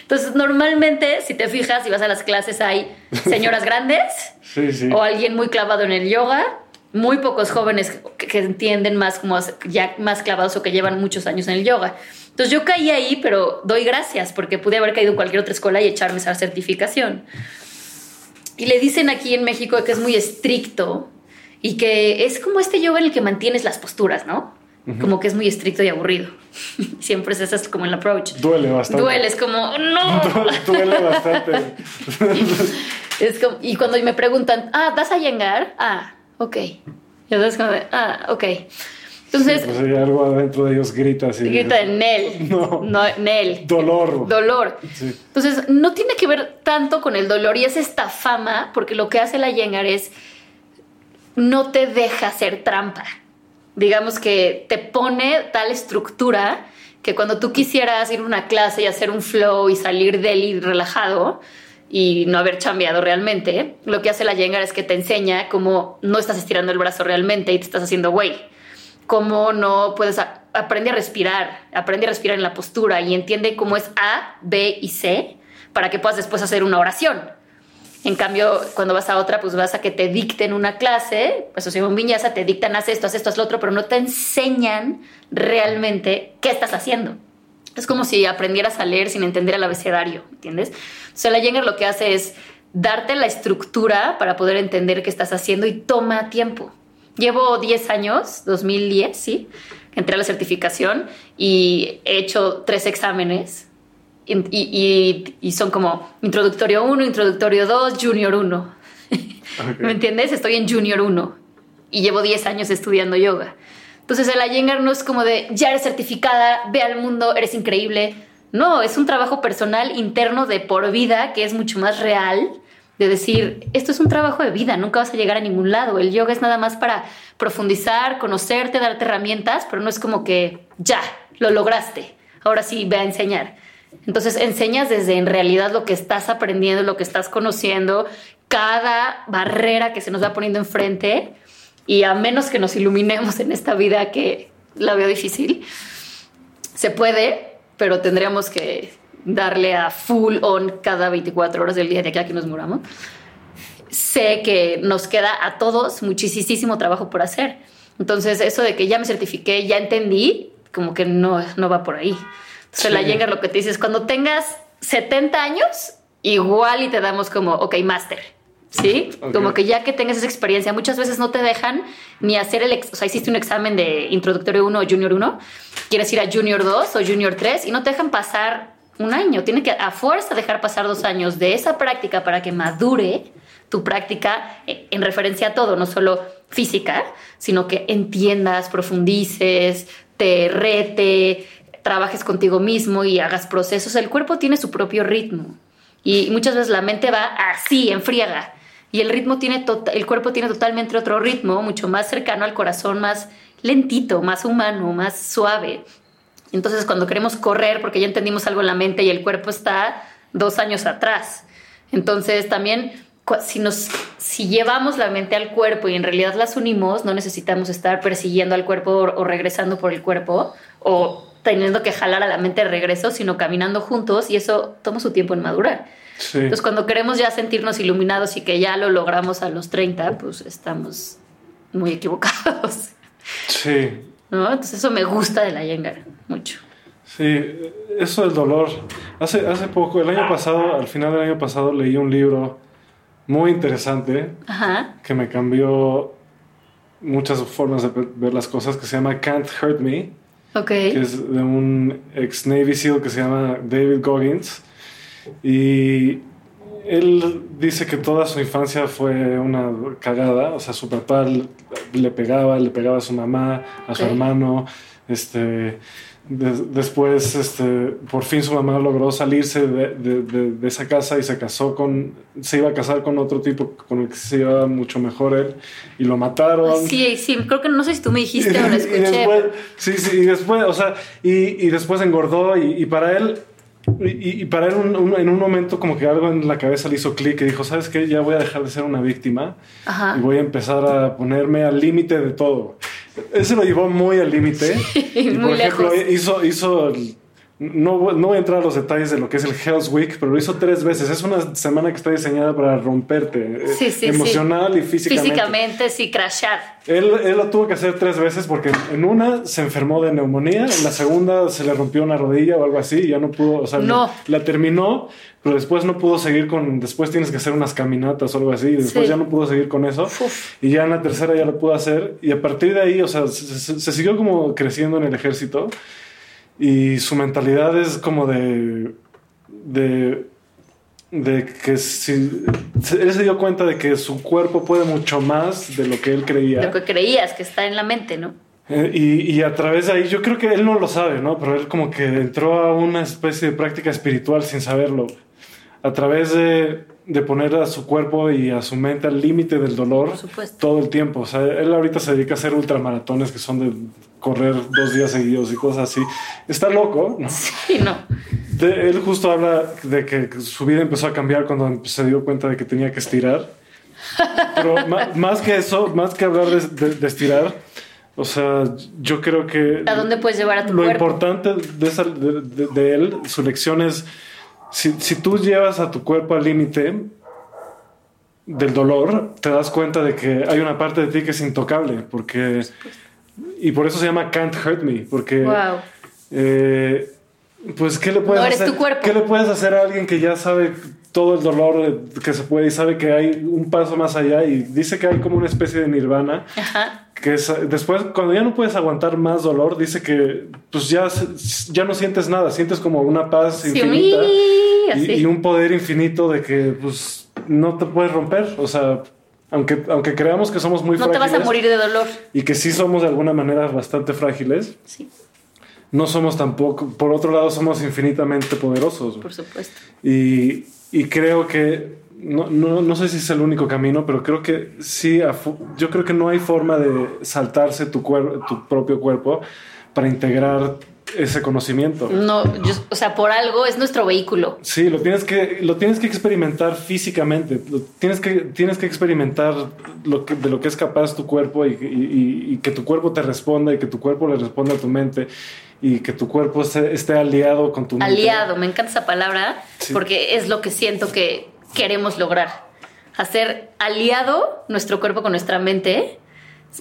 Entonces, normalmente, si te fijas, si vas a las clases, hay señoras grandes sí, sí. o alguien muy clavado en el yoga, muy pocos jóvenes que, entienden más, como ya más clavados o que llevan muchos años en el yoga. Entonces, yo caí ahí, pero doy gracias porque pude haber caído en cualquier otra escuela y echarme esa certificación. Y le dicen aquí en México que es muy estricto y que es como este yoga en el que mantienes las posturas, ¿no? como que es muy estricto y aburrido. Siempre es ese como el approach. Duele bastante. Duele, es como, no. Duele, bastante. es como, y cuando me preguntan, ah, ¿vas a llegar? Ah, ok. Y entonces como, ah, ok. Entonces. pues hay algo adentro de ellos grita así. Grita en Nel. No. no Nel. Dolor. Dolor. Entonces, no tiene que ver tanto con el dolor y es esta fama, porque lo que hace la Yengar es no te deja hacer trampa digamos que te pone tal estructura que cuando tú quisieras ir a una clase y hacer un flow y salir de él relajado y no haber chambeado realmente, lo que hace la Yengar es que te enseña cómo no estás estirando el brazo realmente y te estás haciendo güey. Cómo no puedes aprender a respirar, aprende a respirar en la postura y entiende cómo es A, B y C para que puedas después hacer una oración. En cambio, cuando vas a otra, pues vas a que te dicten una clase, pues o sea, un viñasa, te dictan, haz esto, haz esto, haz lo otro, pero no te enseñan realmente qué estás haciendo. Es como si aprendieras a leer sin entender el abecedario, ¿entiendes? O sea, la Jenger lo que hace es darte la estructura para poder entender qué estás haciendo y toma tiempo. Llevo 10 años, 2010, sí, entré a la certificación y he hecho tres exámenes y, son como introductorio 1, introductorio 2, junior 1. ¿Me entiendes? Estoy en junior 1 y llevo 10 años estudiando yoga. Entonces el Iyengar no es como de ya eres certificada, ve al mundo, eres increíble. No, es un trabajo personal interno de por vida que es mucho más real de decir, esto es un trabajo de vida, nunca vas a llegar a ningún lado. El yoga es nada más para profundizar, conocerte, darte herramientas, pero no es como que ya, lo lograste, ahora sí, ve a enseñar. Entonces enseñas desde en realidad lo que estás aprendiendo, lo que estás conociendo, cada barrera que se nos va poniendo enfrente y a menos que nos iluminemos en esta vida que la veo difícil, se puede, pero tendríamos que darle a full on cada 24 horas del día de aquí a que nos muramos. Sé que nos queda a todos muchísimo trabajo por hacer. Entonces, eso de que ya me certifiqué, ya entendí, como que no, no va por ahí. Se la llega lo que te dices, cuando tengas 70 años, igual y te damos como, ok, máster. ¿Sí? Como que ya que tengas esa experiencia, muchas veces no te dejan ni hacer el, o sea, hiciste un examen de introductorio 1 o junior 1, quieres ir a junior 2 o junior 3 y no te dejan pasar un año. Tiene que a fuerza dejar pasar dos años de esa práctica para que madure tu práctica en referencia a todo, no solo física, sino que entiendas, profundices, te rete, trabajes contigo mismo y hagas procesos, el cuerpo tiene su propio ritmo. Y muchas veces la mente va así, en friega. Y el ritmo tiene el cuerpo tiene totalmente otro ritmo, mucho más cercano al corazón, más lentito, más humano, más suave. Entonces, cuando queremos correr, porque ya entendimos algo en la mente y el cuerpo está dos años atrás. Entonces, también, si, nos, si llevamos la mente al cuerpo y en realidad las unimos, no necesitamos estar persiguiendo al cuerpo o, regresando por el cuerpo o teniendo que jalar a la mente de regreso, sino caminando juntos y eso toma su tiempo en madurar. Entonces, cuando queremos ya sentirnos iluminados y que ya lo logramos a los 30, pues estamos muy equivocados. Sí. ¿No? Entonces, eso me gusta de la Yengar mucho. Sí, eso del dolor. Hace, hace poco, el año pasado, al final del año pasado, leí un libro muy interesante que me cambió muchas formas de ver las cosas, que se llama Can't Hurt Me. Okay. Que es de un ex Navy SEAL que se llama David Goggins. Y él dice que toda su infancia fue una cagada. O sea, su papá le pegaba, le pegaba a su mamá, a su hermano. Este después, este, por fin su mamá logró salirse de, esa casa y se casó con, se iba a casar con otro tipo con el que se llevaba mucho mejor él y lo mataron. Sí, sí, creo que no sé si tú me dijiste o lo escuché. sí, sí, y después, o sea, y, después engordó y, para él, y, para él en un momento como que algo en la cabeza le hizo clic y dijo, ¿sabes qué? Ya voy a dejar de ser una víctima y voy a empezar a ponerme al límite de todo. Ese lo llevó muy al límite. y por ejemplo, hizo, hizo no, no, voy a entrar a los detalles de lo que es el Hell's Week, pero lo hizo tres veces. Es una semana que está diseñada para romperte eh, emocional y físicamente. Físicamente, sí, crashar. Él, él, lo tuvo que hacer tres veces porque en una se enfermó de neumonía, en la segunda se le rompió una rodilla o algo así y ya no pudo, o sea, no. la terminó, pero después no pudo seguir con, después tienes que hacer unas caminatas o algo así, y después ya no pudo seguir con eso. Y ya en la tercera ya lo pudo hacer y a partir de ahí, o sea, se siguió como creciendo en el ejército. Y su mentalidad es como de. de. de que si. Él se dio cuenta de que su cuerpo puede mucho más de lo que él creía. Lo que creías, que está en la mente, ¿no? Eh, y, y, a través de ahí, yo creo que él no lo sabe, ¿no? Pero él como que entró a una especie de práctica espiritual sin saberlo. A través de, de poner a su cuerpo y a su mente al límite del dolor todo el tiempo. O sea, él ahorita se dedica a hacer ultramaratones que son de correr dos días seguidos y cosas así. Está loco, ¿no? Sí, no. él justo habla de que su vida empezó a cambiar cuando se dio cuenta de que tenía que estirar. Pero más que eso, más que hablar de, estirar, o sea, yo creo que... ¿A dónde puedes llevar a tu Lo importante de, de, él, su lección es, si, si tú llevas a tu cuerpo al límite, del dolor, te das cuenta de que hay una parte de ti que es intocable, porque y por eso se llama Can't Hurt Me, porque... Eh, pues, ¿qué le puedes hacer? ¿Qué le puedes hacer a alguien que ya sabe todo el dolor que se puede y sabe que hay un paso más allá y dice que hay como una especie de nirvana? Que es, después, cuando ya no puedes aguantar más dolor, dice que pues ya, ya no sientes nada, sientes como una paz infinita y, y, un poder infinito de que pues no te puedes romper. O sea, aunque, aunque creamos que somos muy frágiles. No te vas a morir de dolor. Y que sí somos de alguna manera bastante frágiles. Sí. No somos tampoco, por otro lado, somos infinitamente poderosos. Por supuesto. Y, y creo que, no, no, no, sé si es el único camino, pero creo que sí, yo creo que no hay forma de saltarse tu, tu propio cuerpo para integrar ese conocimiento. No, o sea, por algo es nuestro vehículo. Sí, lo tienes que, lo tienes que experimentar físicamente. tienes, que, tienes que experimentar lo que, de lo que es capaz tu cuerpo y, que tu cuerpo te responda y que tu cuerpo le responda a tu mente y que tu cuerpo esté, aliado con tu mente. Aliado, me encanta esa palabra porque es lo que siento que queremos lograr. Hacer aliado nuestro cuerpo con nuestra mente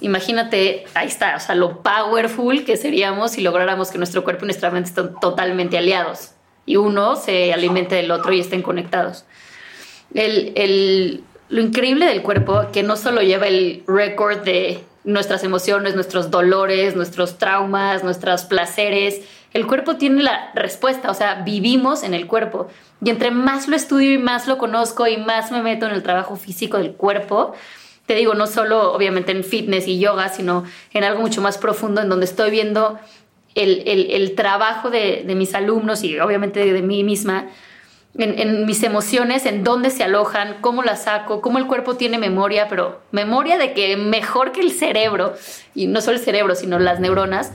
Imagínate, ahí está, o sea, lo powerful que seríamos si lográramos que nuestro cuerpo y nuestra mente estén totalmente aliados y uno se alimente del otro y estén conectados. El, lo increíble del cuerpo, que no solo lleva el récord de nuestras emociones, nuestros dolores, nuestros traumas, nuestros placeres, el cuerpo tiene la respuesta, o sea, vivimos en el cuerpo. Y entre más lo estudio y más lo conozco y más me meto en el trabajo físico del cuerpo, te digo, no solo obviamente en fitness y yoga, sino en algo mucho más profundo, en donde estoy viendo el, trabajo de, mis alumnos y obviamente de, mí misma, en, mis emociones, en dónde se alojan, cómo las saco, cómo el cuerpo tiene memoria, pero memoria de que mejor que el cerebro, y no solo el cerebro, sino las neuronas,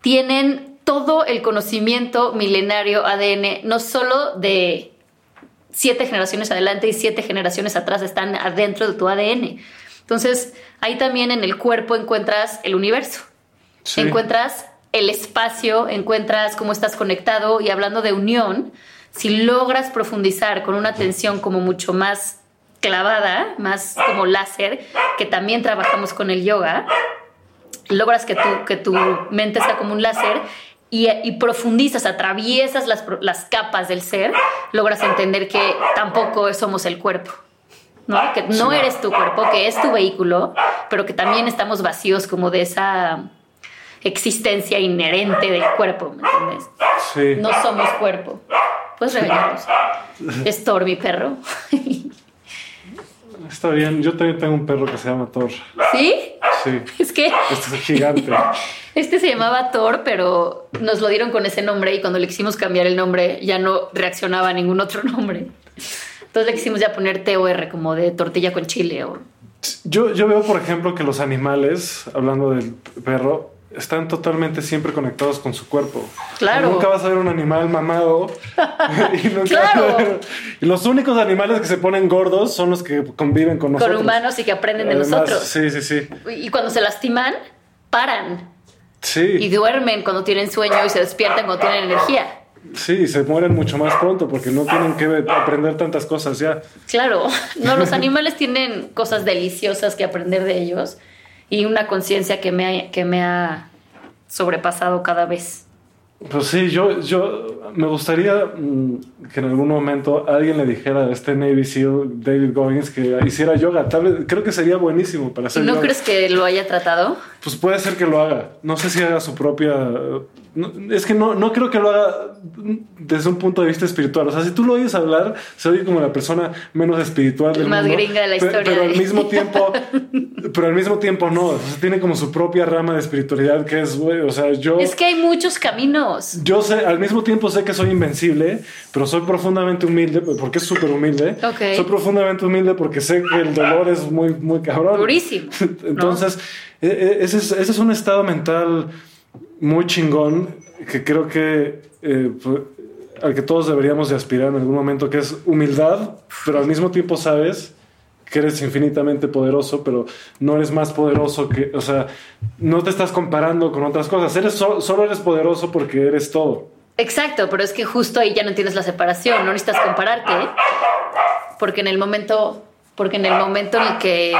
tienen todo el conocimiento milenario ADN, no solo de siete generaciones adelante y siete generaciones atrás, están adentro de tu ADN. Entonces, ahí también en el cuerpo encuentras el universo, encuentras el espacio, encuentras cómo estás conectado y hablando de unión, si logras profundizar con una atención como mucho más clavada, más como láser, que también trabajamos con el yoga, logras que tu, que tu mente sea como un láser y, profundizas, atraviesas las, las, capas del ser, logras entender que tampoco somos el cuerpo. ¿no? Que no eres tu cuerpo, que es tu vehículo, pero que también estamos vacíos como de esa existencia inherente del cuerpo, ¿me entiendes? Sí. No somos cuerpo. Puedes regañarnos. Es Thor, mi perro. Está bien, yo también tengo un perro que se llama Thor. ¿Sí? Sí. Es que. Este es gigante. Este se llamaba Thor, pero nos lo dieron con ese nombre y cuando le quisimos cambiar el nombre ya no reaccionaba a ningún otro nombre. Entonces le quisimos ya poner TOR como de tortilla con chile o. Yo, yo veo, por ejemplo, que los animales, hablando del perro, están totalmente siempre conectados con su cuerpo. Claro. Nunca vas a ver un animal mamado. y, claro. y, los únicos animales que se ponen gordos son los que conviven con nosotros. Con humanos y que aprenden de nosotros. Sí, sí, sí. Y cuando se lastiman, paran. Sí. Y duermen cuando tienen sueño y se despiertan cuando tienen energía. Sí, se mueren mucho más pronto porque no tienen que aprender tantas cosas ya. Claro, no, los animales tienen cosas deliciosas que aprender de ellos y una conciencia que, me que me ha sobrepasado cada vez. Pues sí, yo, yo me gustaría mm, que en algún momento alguien le dijera a este Navy SEAL, David Goggins, que hiciera yoga. Tal vez, creo que sería buenísimo para hacer ¿No crees que lo haya tratado? Pues puede ser que lo haga. No sé si haga su propia es que no, no creo que lo haga desde un punto de vista espiritual. O sea, si tú lo oyes hablar, se oye como la persona menos espiritual del Más gringa de la historia. Pero, al mismo tiempo, pero al mismo tiempo no. O sea, tiene como su propia rama de espiritualidad que es, güey, o sea, yo... Es que hay muchos caminos. Yo sé, al mismo tiempo sé que soy invencible, pero soy profundamente humilde, porque es súper humilde. Soy profundamente humilde porque sé que el dolor es muy, muy cabrón. Durísimo. Entonces, e, e, ese, es, ese es un estado mental muy chingón que creo que eh, al que todos deberíamos de aspirar en algún momento, que es humildad, pero al mismo tiempo sabes que eres infinitamente poderoso, pero no eres más poderoso que, o sea, no te estás comparando con otras cosas, eres solo eres poderoso porque eres todo. Exacto, pero es que justo ahí ya no tienes la separación, no necesitas compararte, porque en el momento, porque en el momento en el que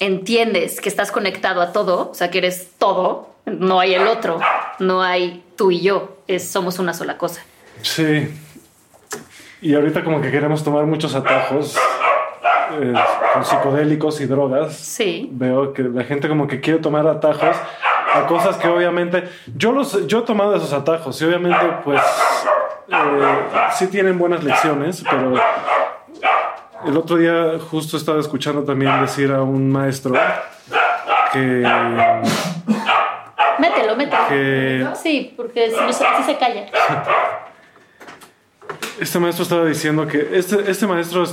entiendes que estás conectado a todo, o sea, que eres todo, no hay el otro, no hay tú y yo, es, somos una sola cosa. Sí. Y ahorita como que queremos tomar muchos atajos eh, con psicodélicos y drogas. Sí. Veo que la gente como que quiere tomar atajos a cosas que obviamente yo los yo he tomado esos atajos y obviamente pues eh, sí tienen buenas lecciones, pero el otro día justo estaba escuchando también decir a un maestro que Mételo. Sí, porque si no se, se calla. Este maestro estaba diciendo que este, este maestro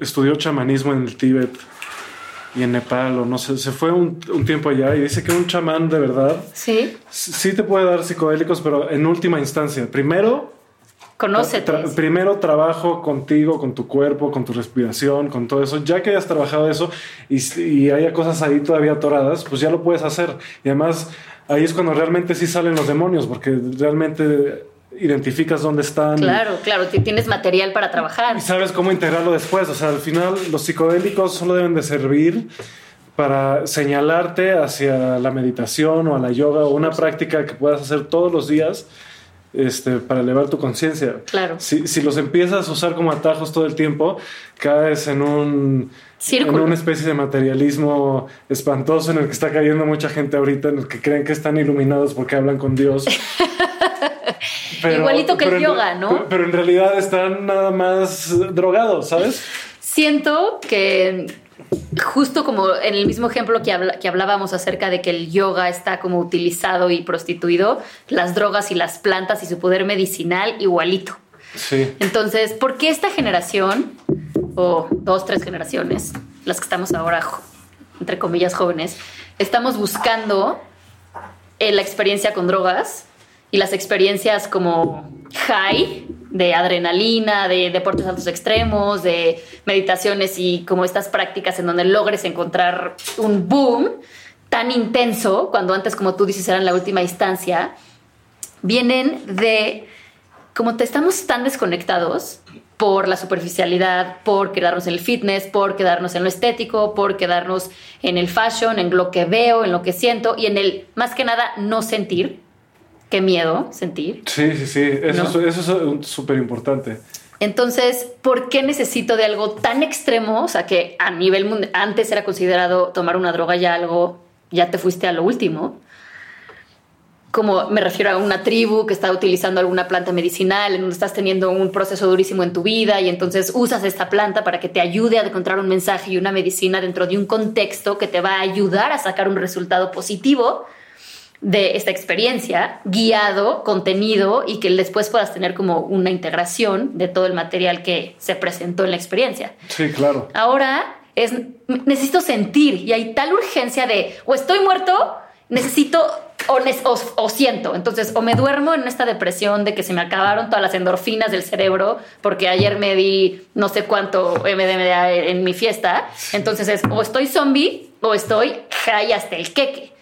estudió chamanismo en el Tíbet y en Nepal, o no sé, se fue un, tiempo allá y dice que un chamán de verdad sí, sí te puede dar psicodélicos, pero en última instancia. Primero, Conócete. primero trabajo contigo, con tu cuerpo, con tu respiración, con todo eso. Ya que hayas trabajado eso y, y haya cosas ahí todavía atoradas, pues ya lo puedes hacer. Y además ahí es cuando realmente sí salen los demonios, porque realmente identificas dónde están. Claro, claro, tienes material para trabajar. Y sabes cómo integrarlo después. O sea, al final los psicodélicos solo deben de servir para señalarte hacia la meditación o a la yoga o una práctica que puedas hacer todos los días este, para elevar tu conciencia. Claro. Si, si los empiezas a usar como atajos todo el tiempo, caes en un en una especie de materialismo espantoso en el que está cayendo mucha gente ahorita, en el que creen que están iluminados porque hablan con Dios. Igualito que el yoga, ¿no? Pero, en realidad están nada más drogados, ¿sabes? Siento que justo como en el mismo ejemplo que, que hablábamos acerca de que el yoga está como utilizado y prostituido, las drogas y las plantas y su poder medicinal igualito. Sí. Entonces, ¿por qué esta generación o dos, tres generaciones, las que estamos ahora, entre comillas, jóvenes, estamos buscando eh, la experiencia con drogas y las experiencias como high de adrenalina, de deportes altos extremos, de meditaciones y como estas prácticas en donde logres encontrar un boom tan intenso, cuando antes, como tú dices, era en la última instancia, vienen de como te estamos tan desconectados por la superficialidad, por quedarnos en el fitness, por quedarnos en lo estético, por quedarnos en el fashion, en lo que veo, en lo que siento y en el, más que nada, no sentir. Qué miedo sentir. Sí, sí, sí, eso, eso es súper importante. Entonces, ¿por qué necesito de algo tan extremo? O sea, que a nivel mundial, antes era considerado tomar una droga ya algo, ya te fuiste a lo último como me refiero a una tribu que está utilizando alguna planta medicinal, en donde estás teniendo un proceso durísimo en tu vida y entonces usas esta planta para que te ayude a encontrar un mensaje y una medicina dentro de un contexto que te va a ayudar a sacar un resultado positivo de esta experiencia, guiado, contenido y que después puedas tener como una integración de todo el material que se presentó en la experiencia. Sí, claro. Ahora es necesito sentir y hay tal urgencia de o estoy muerto, necesito o, siento. Entonces, o me duermo en esta depresión de que se me acabaron todas las endorfinas del cerebro porque ayer me di no sé cuánto MDMA en mi fiesta. Entonces es o estoy zombie o estoy high hasta el queque.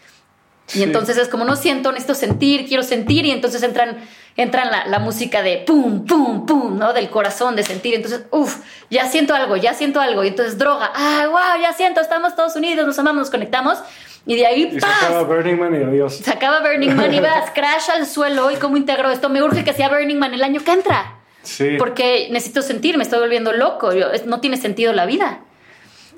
Y entonces es como no siento, necesito sentir, quiero sentir y entonces entran entran la, la, música de pum, pum, pum, ¿no? Del corazón, de sentir. Entonces, uff, ya siento algo, ya siento algo. Y entonces droga, ah, wow, ya siento, estamos todos unidos, nos amamos, nos conectamos. Y de ahí, y Se acaba Burning Man y adiós. Se acaba Burning Man y vas, crash al suelo. ¿Y cómo integro esto? Me urge que sea Burning Man el año que entra. Sí. Porque necesito sentir, me estoy volviendo loco. no tiene sentido la vida.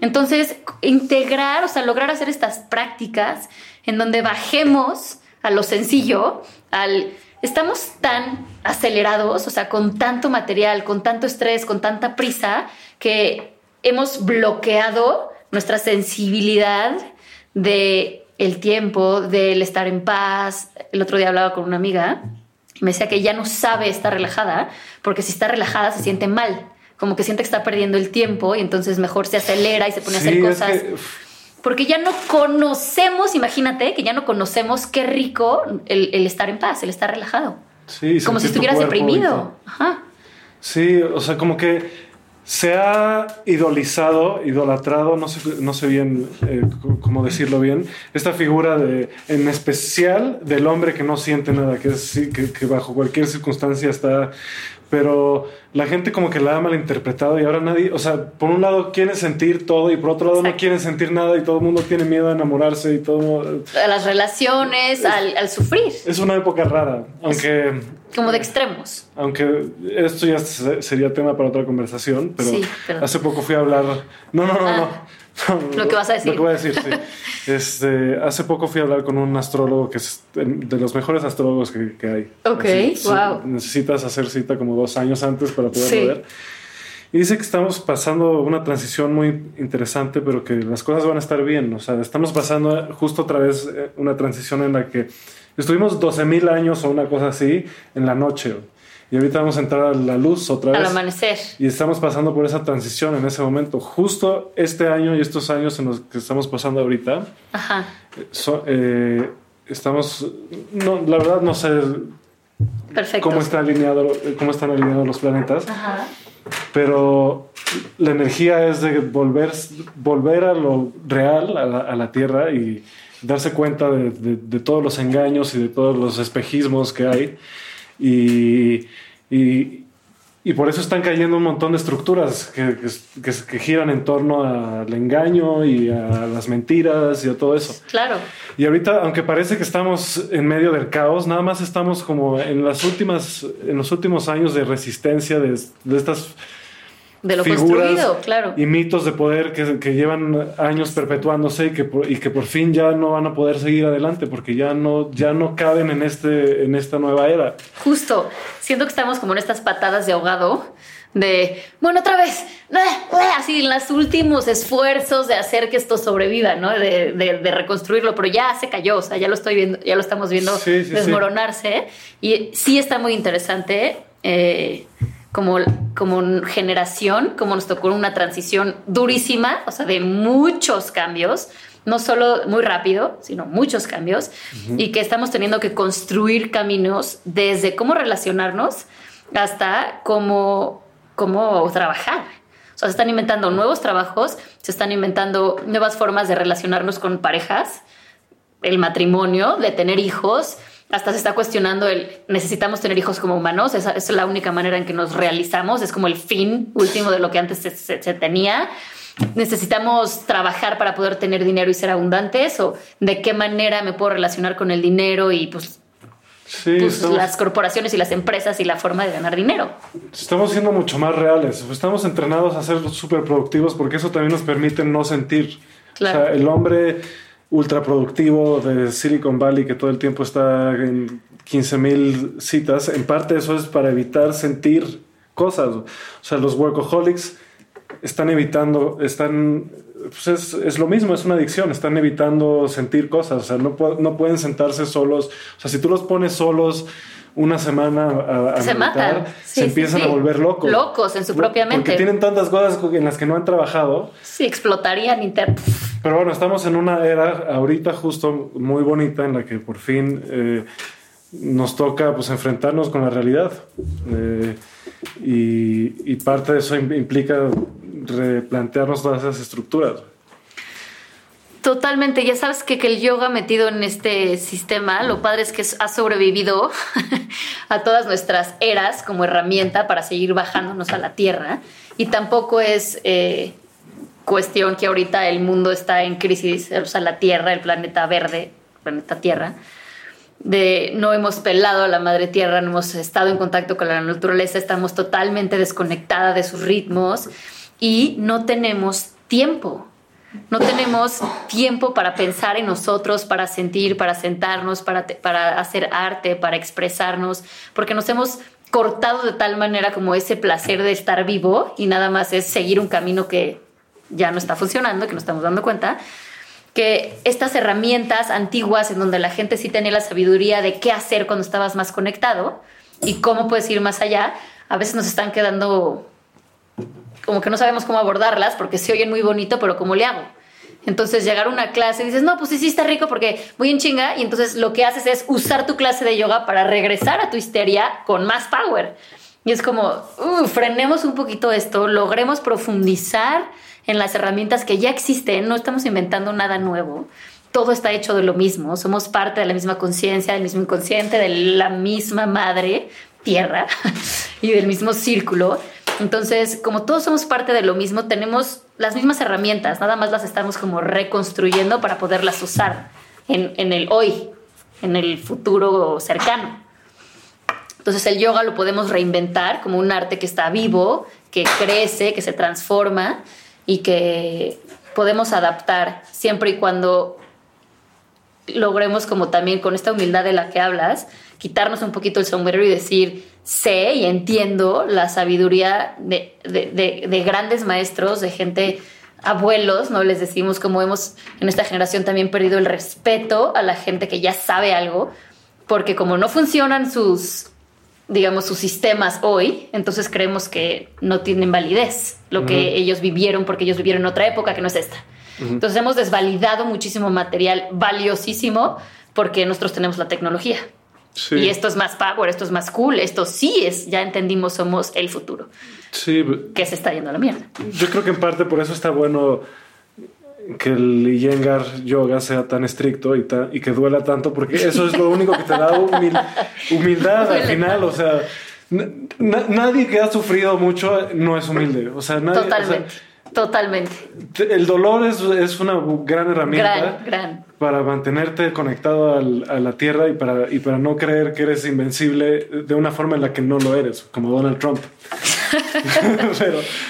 Entonces, integrar, o sea, lograr hacer estas prácticas en donde bajemos a lo sencillo, al... Estamos tan acelerados, o sea, con tanto material, con tanto estrés, con tanta prisa, que hemos bloqueado nuestra sensibilidad de el tiempo, del estar en paz. El otro día hablaba con una amiga y me decía que ya no sabe estar relajada porque si está relajada se siente mal, como que siente que está perdiendo el tiempo y entonces mejor se acelera y se pone a hacer cosas. Porque ya no conocemos, imagínate que ya no conocemos qué rico el, estar en paz, el estar relajado. Sí, como si estuvieras deprimido. Ajá. Sí, o sea, como que se ha idolizado, idolatrado, no sé, no sé bien eh, cómo decirlo bien, esta figura de, en especial del hombre que no siente nada, que, es, que, que bajo cualquier circunstancia está pero la gente como que la ha malinterpretado y ahora nadie, o sea, por un lado quieren sentir todo y por otro lado no quieren sentir nada y todo el mundo tiene miedo a enamorarse y todo. A las relaciones, al, sufrir. Es una época rara, aunque... como de extremos. Aunque esto ya sería tema para otra conversación, pero, hace poco fui a hablar... No, no, no, no. Lo que vas a decir. Lo que voy a decir, sí. Este, hace poco fui a hablar con un astrólogo que es de los mejores astrólogos que, hay. Ok, wow. necesitas hacer cita como dos años antes para poderlo ver. Y dice que estamos pasando una transición muy interesante, pero que las cosas van a estar bien. O sea, estamos pasando justo otra vez eh, una transición en la que estuvimos 12.000 años o una cosa así en la noche. Y ahorita vamos a entrar a la luz otra vez. Al amanecer. Y estamos pasando por esa transición en ese momento. Justo este año y estos años en los que estamos pasando ahorita. Ajá. Eh, estamos. No, la verdad no sé cómo, está alineado, cómo están alineados los planetas. Ajá. Pero la energía es de volver, volver a lo real, a la, Tierra y darse cuenta de, de todos los engaños y de todos los espejismos que hay y, y, y, por eso están cayendo un montón de estructuras que, que, que, giran en torno al engaño y a las mentiras y a todo eso. Claro. Y ahorita, aunque parece que estamos en medio del caos, nada más estamos como en las últimas, en los últimos años de resistencia de, de estas de lo construido, claro. Y mitos de poder que, que, llevan años perpetuándose y que, por, y que por fin ya no van a poder seguir adelante porque ya no, ya no caben en, este, en esta nueva era. Justo, siento que estamos como en estas patadas de ahogado de, bueno, otra vez, así en los últimos esfuerzos de hacer que esto sobreviva, ¿no? De, de, reconstruirlo, pero ya se cayó, o sea, ya lo estoy viendo, ya lo estamos viendo desmoronarse. Y sí está muy interesante. Eh, como, como generación, como nos tocó una transición durísima, o sea, de muchos cambios, no solo muy rápido, sino muchos cambios, y que estamos teniendo que construir caminos desde cómo relacionarnos hasta cómo, cómo trabajar. O sea, se están inventando nuevos trabajos, se están inventando nuevas formas de relacionarnos con parejas, el matrimonio, de tener hijos, hasta se está cuestionando el necesitamos tener hijos como humanos, esa, es la única manera en que nos realizamos, es como el fin último de lo que antes se, tenía. Necesitamos trabajar para poder tener dinero y ser abundantes, o de qué manera me puedo relacionar con el dinero y pues, pues las corporaciones y las empresas y la forma de ganar dinero. Estamos siendo mucho más reales, estamos entrenados a ser súper productivos porque eso también nos permite no sentir. O sea, el hombre ultra productivo de Silicon Valley que todo el tiempo está en 15 mil citas, en parte eso es para evitar sentir cosas. O sea, los workaholics están evitando, están, pues es, es, lo mismo, es una adicción, están evitando sentir cosas, o sea, no, no pueden sentarse solos, o sea, si tú los pones solos una semana a, se matan. se empiezan a volver locos. Locos en su propia mente. Porque tienen tantas cosas en las que no han trabajado. Sí, explotarían interno. Pero bueno, estamos en una era ahorita justo muy bonita en la que por fin eh, nos toca pues enfrentarnos con la realidad. Eh, y, y, parte de eso implica replantearnos todas esas estructuras. Totalmente, ya sabes que, que, el yoga metido en este sistema, lo padre es que ha sobrevivido a todas nuestras eras como herramienta para seguir bajándonos a la tierra. Y tampoco es eh, cuestión que ahorita el mundo está en crisis, o sea, la tierra, el planeta verde, el planeta tierra, de no hemos pelado a la madre tierra, no hemos estado en contacto con la naturaleza, estamos totalmente desconectada de sus ritmos y no tenemos tiempo no tenemos tiempo para pensar en nosotros, para sentir, para sentarnos, para, para hacer arte, para expresarnos, porque nos hemos cortado de tal manera como ese placer de estar vivo y nada más es seguir un camino que ya no está funcionando, que nos estamos dando cuenta, que estas herramientas antiguas en donde la gente sí tenía la sabiduría de qué hacer cuando estabas más conectado y cómo puedes ir más allá, a veces nos están quedando como que no sabemos cómo abordarlas porque se oyen muy bonito, pero ¿cómo le hago? Entonces llegar a una clase y dices, no, pues sí, sí está rico porque voy en chinga y entonces lo que haces es usar tu clase de yoga para regresar a tu histeria con más power. Y es como, uh, frenemos un poquito esto, logremos profundizar en las herramientas que ya existen, no estamos inventando nada nuevo. Todo está hecho de lo mismo, somos parte de la misma conciencia, del mismo inconsciente, de la misma madre tierra y del mismo círculo. Entonces, como todos somos parte de lo mismo, tenemos las mismas herramientas, nada más las estamos como reconstruyendo para poderlas usar en, el hoy, en el futuro cercano. Entonces el yoga lo podemos reinventar como un arte que está vivo, que crece, que se transforma y que podemos adaptar siempre y cuando logremos como también con esta humildad de la que hablas, quitarnos un poquito el sombrero y decir, sé y entiendo la sabiduría de, grandes maestros, de gente, abuelos, ¿no? Les decimos como hemos en esta generación también perdido el respeto a la gente que ya sabe algo, porque como no funcionan sus, digamos, sus sistemas hoy, entonces creemos que no tienen validez lo que ellos vivieron, porque ellos vivieron en otra época que no es esta. Entonces hemos desvalidado muchísimo material valiosísimo porque nosotros tenemos la tecnología. Y esto es más power, esto es más cool, esto sí es, ya entendimos, somos el futuro. Sí. Que se está yendo a la mierda. Yo creo que en parte por eso está bueno que el Iyengar yoga sea tan estricto y, y que duela tanto, porque eso es lo único que te da humildad al final. O sea, nadie que ha sufrido mucho no es humilde. O sea, nadie. Totalmente. Totalmente. El dolor es, es una gran herramienta gran, gran. Para mantenerte conectado al, a la tierra y para, y para no creer que eres invencible de una forma en la que no lo eres, como Donald Trump.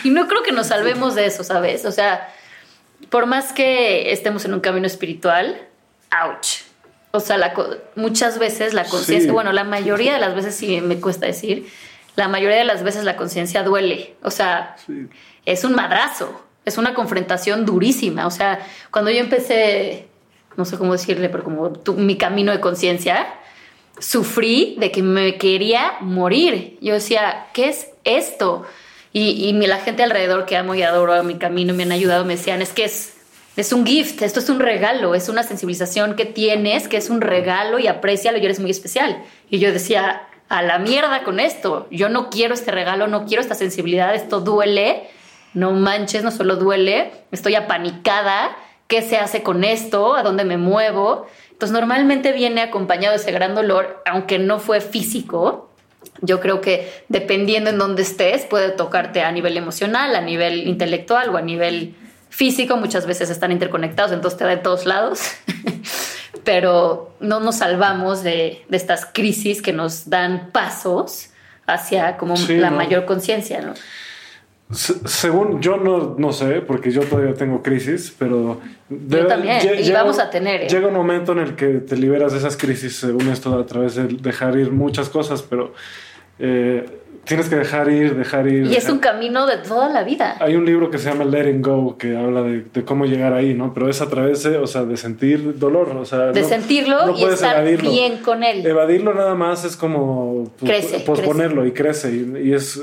Y no creo que nos salvemos de eso, ¿sabes? O sea, por más que estemos en un camino espiritual, ouch. O sea, la, muchas veces la conciencia, bueno, la mayoría de las veces, sí me cuesta decir, la mayoría de las veces la conciencia duele. O sea, es un madrazo, es una confrontación durísima. O sea, cuando yo empecé, no sé cómo decirle, pero como mi camino de conciencia, sufrí de que me quería morir. Yo decía, ¿qué es esto? Y, y la gente alrededor que amo y adoro a mi camino me han ayudado, me decían, es que es, es un gift, esto es un regalo, es una sensibilización que tienes, que es un regalo y aprecialo y eres muy especial. Y yo decía, a la mierda con esto, yo no quiero este regalo, no quiero esta sensibilidad, esto duele, no manches, no solo duele, estoy apanicada, ¿qué se hace con esto? ¿A dónde me muevo? Entonces normalmente viene acompañado de ese gran dolor, aunque no fue físico, yo creo que dependiendo en dónde estés, puede tocarte a nivel emocional, a nivel intelectual o a nivel físico, muchas veces están interconectados, entonces te da de todos lados, pero no nos salvamos de, estas crisis que nos dan pasos hacia como la mayor conciencia, ¿no? según yo no, no sé, porque yo todavía tengo crisis, pero... yo también, y vamos a tener. ¿eh? Llega un momento en el que te liberas de esas crisis, según esto, a través de dejar ir muchas cosas, pero... Eh, tienes que dejar ir, dejar ir. Y es un camino de toda la vida. Hay un libro que se llama Letting Go que habla de, cómo llegar ahí, ¿no? Pero es a través de, o sea, de sentir dolor, o sea, de sentirlo y estar bien con él. Evadirlo nada más es como pues, posponerlo y crece y, es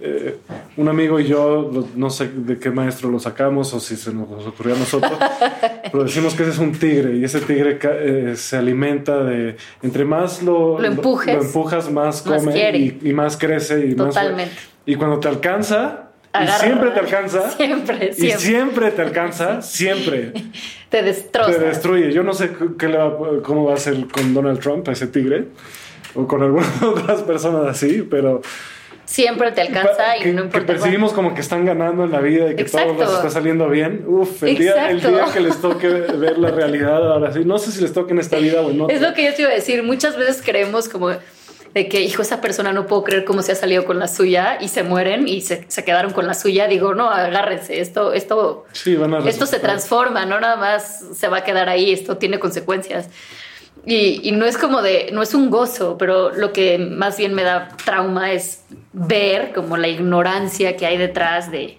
eh, un amigo y yo no sé de qué maestro lo sacamos o si se nos ocurrió a nosotros, pero decimos que ese es un tigre y ese tigre eh, se alimenta de entre más lo, lo, empujes, lo, empujas, más come y, y más crece y Totalmente. y cuando te alcanza, y siempre te alcanza. Siempre, siempre. Y siempre te alcanza, siempre. te destroza. Te destruye. Yo no sé qué le va, cómo va a ser con Donald Trump, ese tigre, o con algunas otras personas así, pero. Siempre te alcanza y no importa. Que percibimos como que están ganando en la vida y que todo les está saliendo bien. Uf, el día, el día, que les toque ver la realidad, ahora sí. No sé si les toque en esta vida o otra. Es lo que yo te iba a decir. Muchas veces creemos como de que, hijo, esa persona no puedo creer cómo se ha salido con la suya y se mueren y se, se quedaron con la suya. Digo, no, agárrense, esto, esto, esto se transforma, no nada más se va a quedar ahí, esto tiene consecuencias. Y, y, no es como de, no es un gozo, pero lo que más bien me da trauma es ver como la ignorancia que hay detrás de,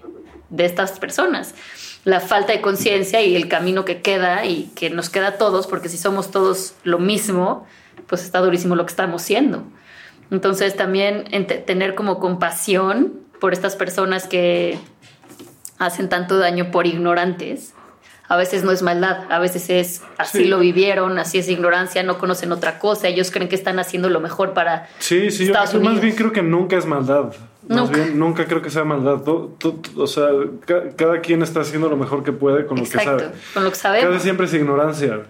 de estas personas, la falta de conciencia y el camino que queda y que nos queda a todos, porque si somos todos lo mismo, pues está durísimo lo que estamos siendo. Entonces también tener como compasión por estas personas que hacen tanto daño por ignorantes. A veces no es maldad, a veces es así lo vivieron, así es ignorancia, no conocen otra cosa, ellos creen que están haciendo lo mejor para. Sí, sí, yo más bien creo que nunca es maldad. Más nunca. bien, nunca creo que sea maldad. o sea, cada quien está haciendo lo mejor que puede con lo que sabe. Con lo que sabe. Cada siempre es ignorancia.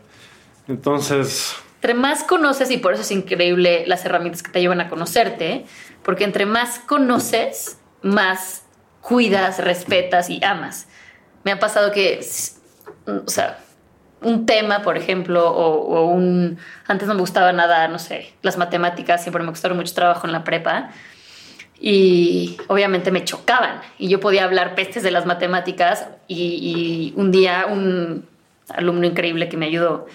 Entonces, entre más conoces, y por eso es increíble las herramientas que te llevan a conocerte, porque entre más conoces, más cuidas, respetas y amas. Me ha pasado que, o sea, un tema, por ejemplo, o, un... Antes no me gustaba nada, no sé, las matemáticas, siempre me costaron mucho trabajo en la prepa. Y obviamente me chocaban. Y yo podía hablar pestes de las matemáticas. Y un día un alumno increíble que me ayudó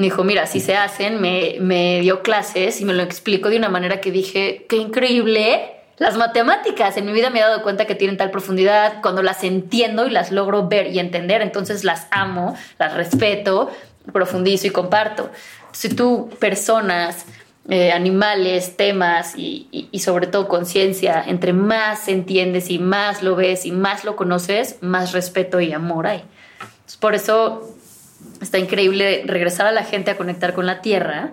me dijo, mira, si se hacen, me, me dio clases y me lo explicó de una manera que dije, qué increíble. Las matemáticas en mi vida me he dado cuenta que tienen tal profundidad cuando las entiendo y las logro ver y entender, entonces las amo, las respeto, profundizo y comparto. Si tú personas, eh, animales, temas y, y sobre todo conciencia, entre más entiendes y más lo ves y más lo conoces, más respeto y amor hay. Por eso está increíble regresar a la gente a conectar con la tierra,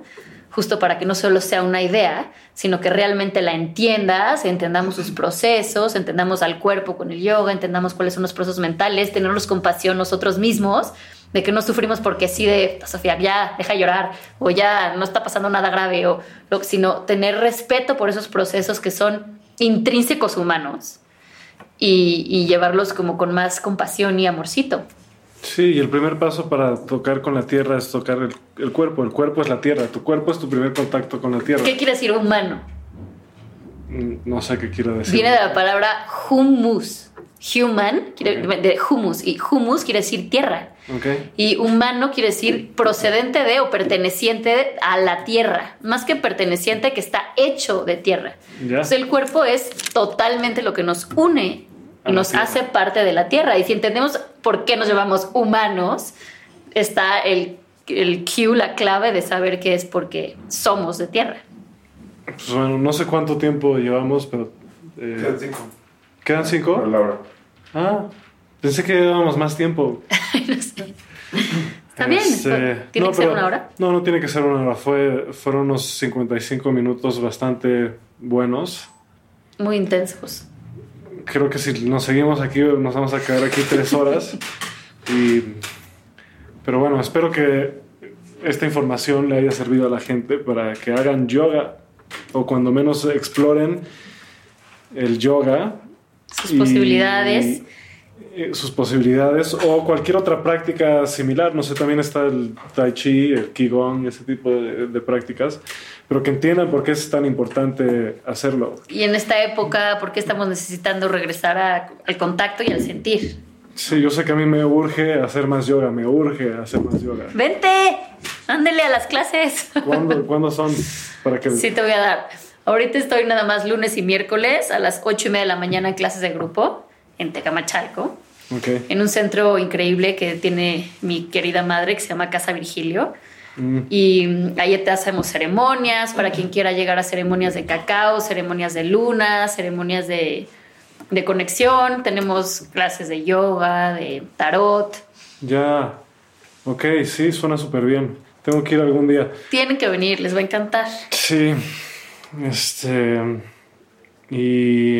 justo para que no solo sea una idea, sino que realmente la entiendas, entendamos sus procesos, entendamos al cuerpo con el yoga, entendamos cuáles son los procesos mentales, tenerlos compasión nosotros mismos, de que no sufrimos porque sí de, Sofía, ya deja llorar, o ya no está pasando nada grave, o sino tener respeto por esos procesos que son intrínsecos humanos y, y llevarlos como con más compasión y amorcito. Sí, y el primer paso para tocar con la tierra es tocar el, cuerpo. El cuerpo es la tierra. Tu cuerpo es tu primer contacto con la tierra. ¿Qué quiere decir humano? Mm, no sé qué quiere decir. Viene de la palabra humus. Human, de humus. Y humus quiere decir tierra. Okay. Y humano quiere decir procedente de o perteneciente a la tierra. Más que perteneciente, que está hecho de tierra. Entonces el cuerpo es totalmente lo que nos une nos hace parte de la Tierra. Y si entendemos por qué nos llamamos humanos, está el, el cue, la clave de saber que es porque somos de Tierra. Pues bueno, no sé cuánto tiempo llevamos, pero... Eh, Quedan cinco. ¿Quedan cinco? Por la hora. Ah, pensé que llevábamos más tiempo. Está bien. Este, ¿Tiene no, que ser una hora? No, no tiene que ser una hora. Fue, fueron unos 55 minutos bastante buenos. Muy intensos. Creo que si nos seguimos aquí, nos vamos a quedar aquí tres horas. Y, pero bueno, espero que esta información le haya servido a la gente para que hagan yoga o cuando menos exploren el yoga. Sus y- posibilidades. eh, sus posibilidades o cualquier otra práctica similar. No sé, también está el tai chi, el qigong, ese tipo de, de prácticas, pero que entiendan por qué es tan importante hacerlo. Y en esta época, ¿por qué estamos necesitando regresar a- al contacto y al sentir? Sí, yo sé que a mí me urge hacer más yoga, me urge hacer más yoga. ¡Vente! ¡Ándele a las clases! ¿Cuándo, ¿cuándo son? Para que... Sí, te voy a dar. Ahorita estoy nada más lunes y miércoles a las ocho y media de la mañana en clases de grupo en Tecamachalco, Ok. en un centro increíble que tiene mi querida madre que se llama Casa Virgilio. Mm, Y mm, ahí te hacemos ceremonias para quien quiera llegar a ceremonias de cacao, ceremonias de luna, ceremonias de, de conexión. Tenemos clases de yoga, de tarot. ya. Ok, sí, suena súper bien. Tengo que ir algún día. Tienen que venir, les va a encantar. Sí. Este... Y...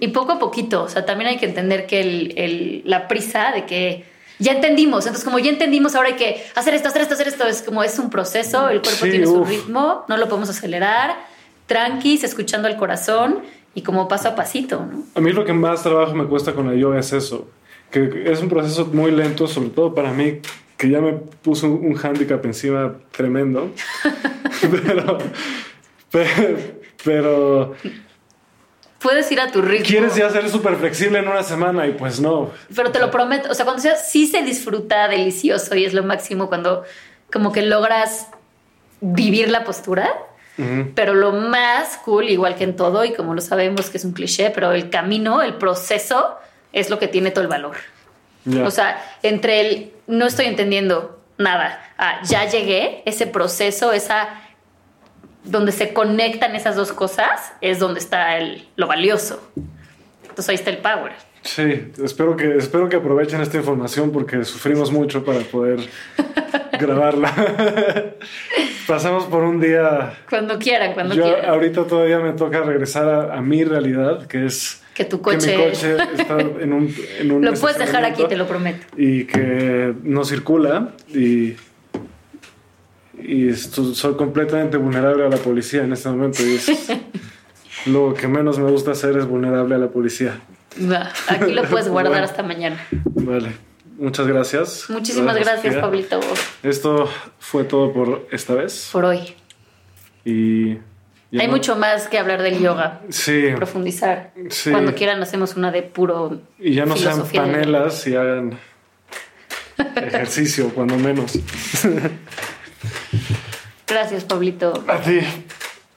Y poco a poquito, o sea, también hay que entender que el- el- la prisa de que ya entendimos, entonces como ya entendimos, ahora hay que hacer esto, hacer esto, hacer esto, es como es un proceso, el cuerpo Sí, tiene su ritmo, no lo podemos acelerar, tranquis, escuchando al corazón y como paso a pasito, ¿no? A mí lo que más trabajo me cuesta con la yoga es eso, que es un proceso muy lento, sobre todo para mí, que ya me puso un, un hándicap encima tremendo. pero, pero, pero Puedes ir a tu ritmo. quieres ya ser súper flexible en una semana y pues no. Pero te lo prometo, o sea, cuando sea, sí se disfruta delicioso y es lo máximo cuando como que logras vivir la postura, pero lo más cool, igual que en todo, y como lo sabemos que es un cliché, pero el camino, el proceso, es lo que tiene todo el valor. O sea, entre el no estoy entendiendo nada, a ya llegué, ese proceso, esa donde se conectan esas dos cosas, es donde está el, lo valioso. Entonces ahí está el power. Sí, espero que, espero que aprovechen esta información porque sufrimos mucho para poder grabarla. Pasamos por un día Cuando quieran, cuando Yo quieran. ahorita todavía me toca regresar a, a mi realidad, que es Que tu que coche- mi coche está en un, en un Lo puedes dejar aquí, te lo prometo. Y que no circula y, y esto- soy completamente vulnerable a la policía en este momento. Y es lo que menos me gusta hacer es vulnerable a la policía. Va, Aquí lo puedes guardar Bueno. hasta mañana. Vale, muchas gracias. Muchísimas gracias, Sofía. Pablito, Esto fue todo por esta vez. por hoy. Y ya Hay no- mucho más que hablar del yoga, Sí, profundizar. Sí. Cuando quieran hacemos una de puro Y ya no sean panelas y hagan ejercicio, cuando menos. Gracias, Pablito. A ti.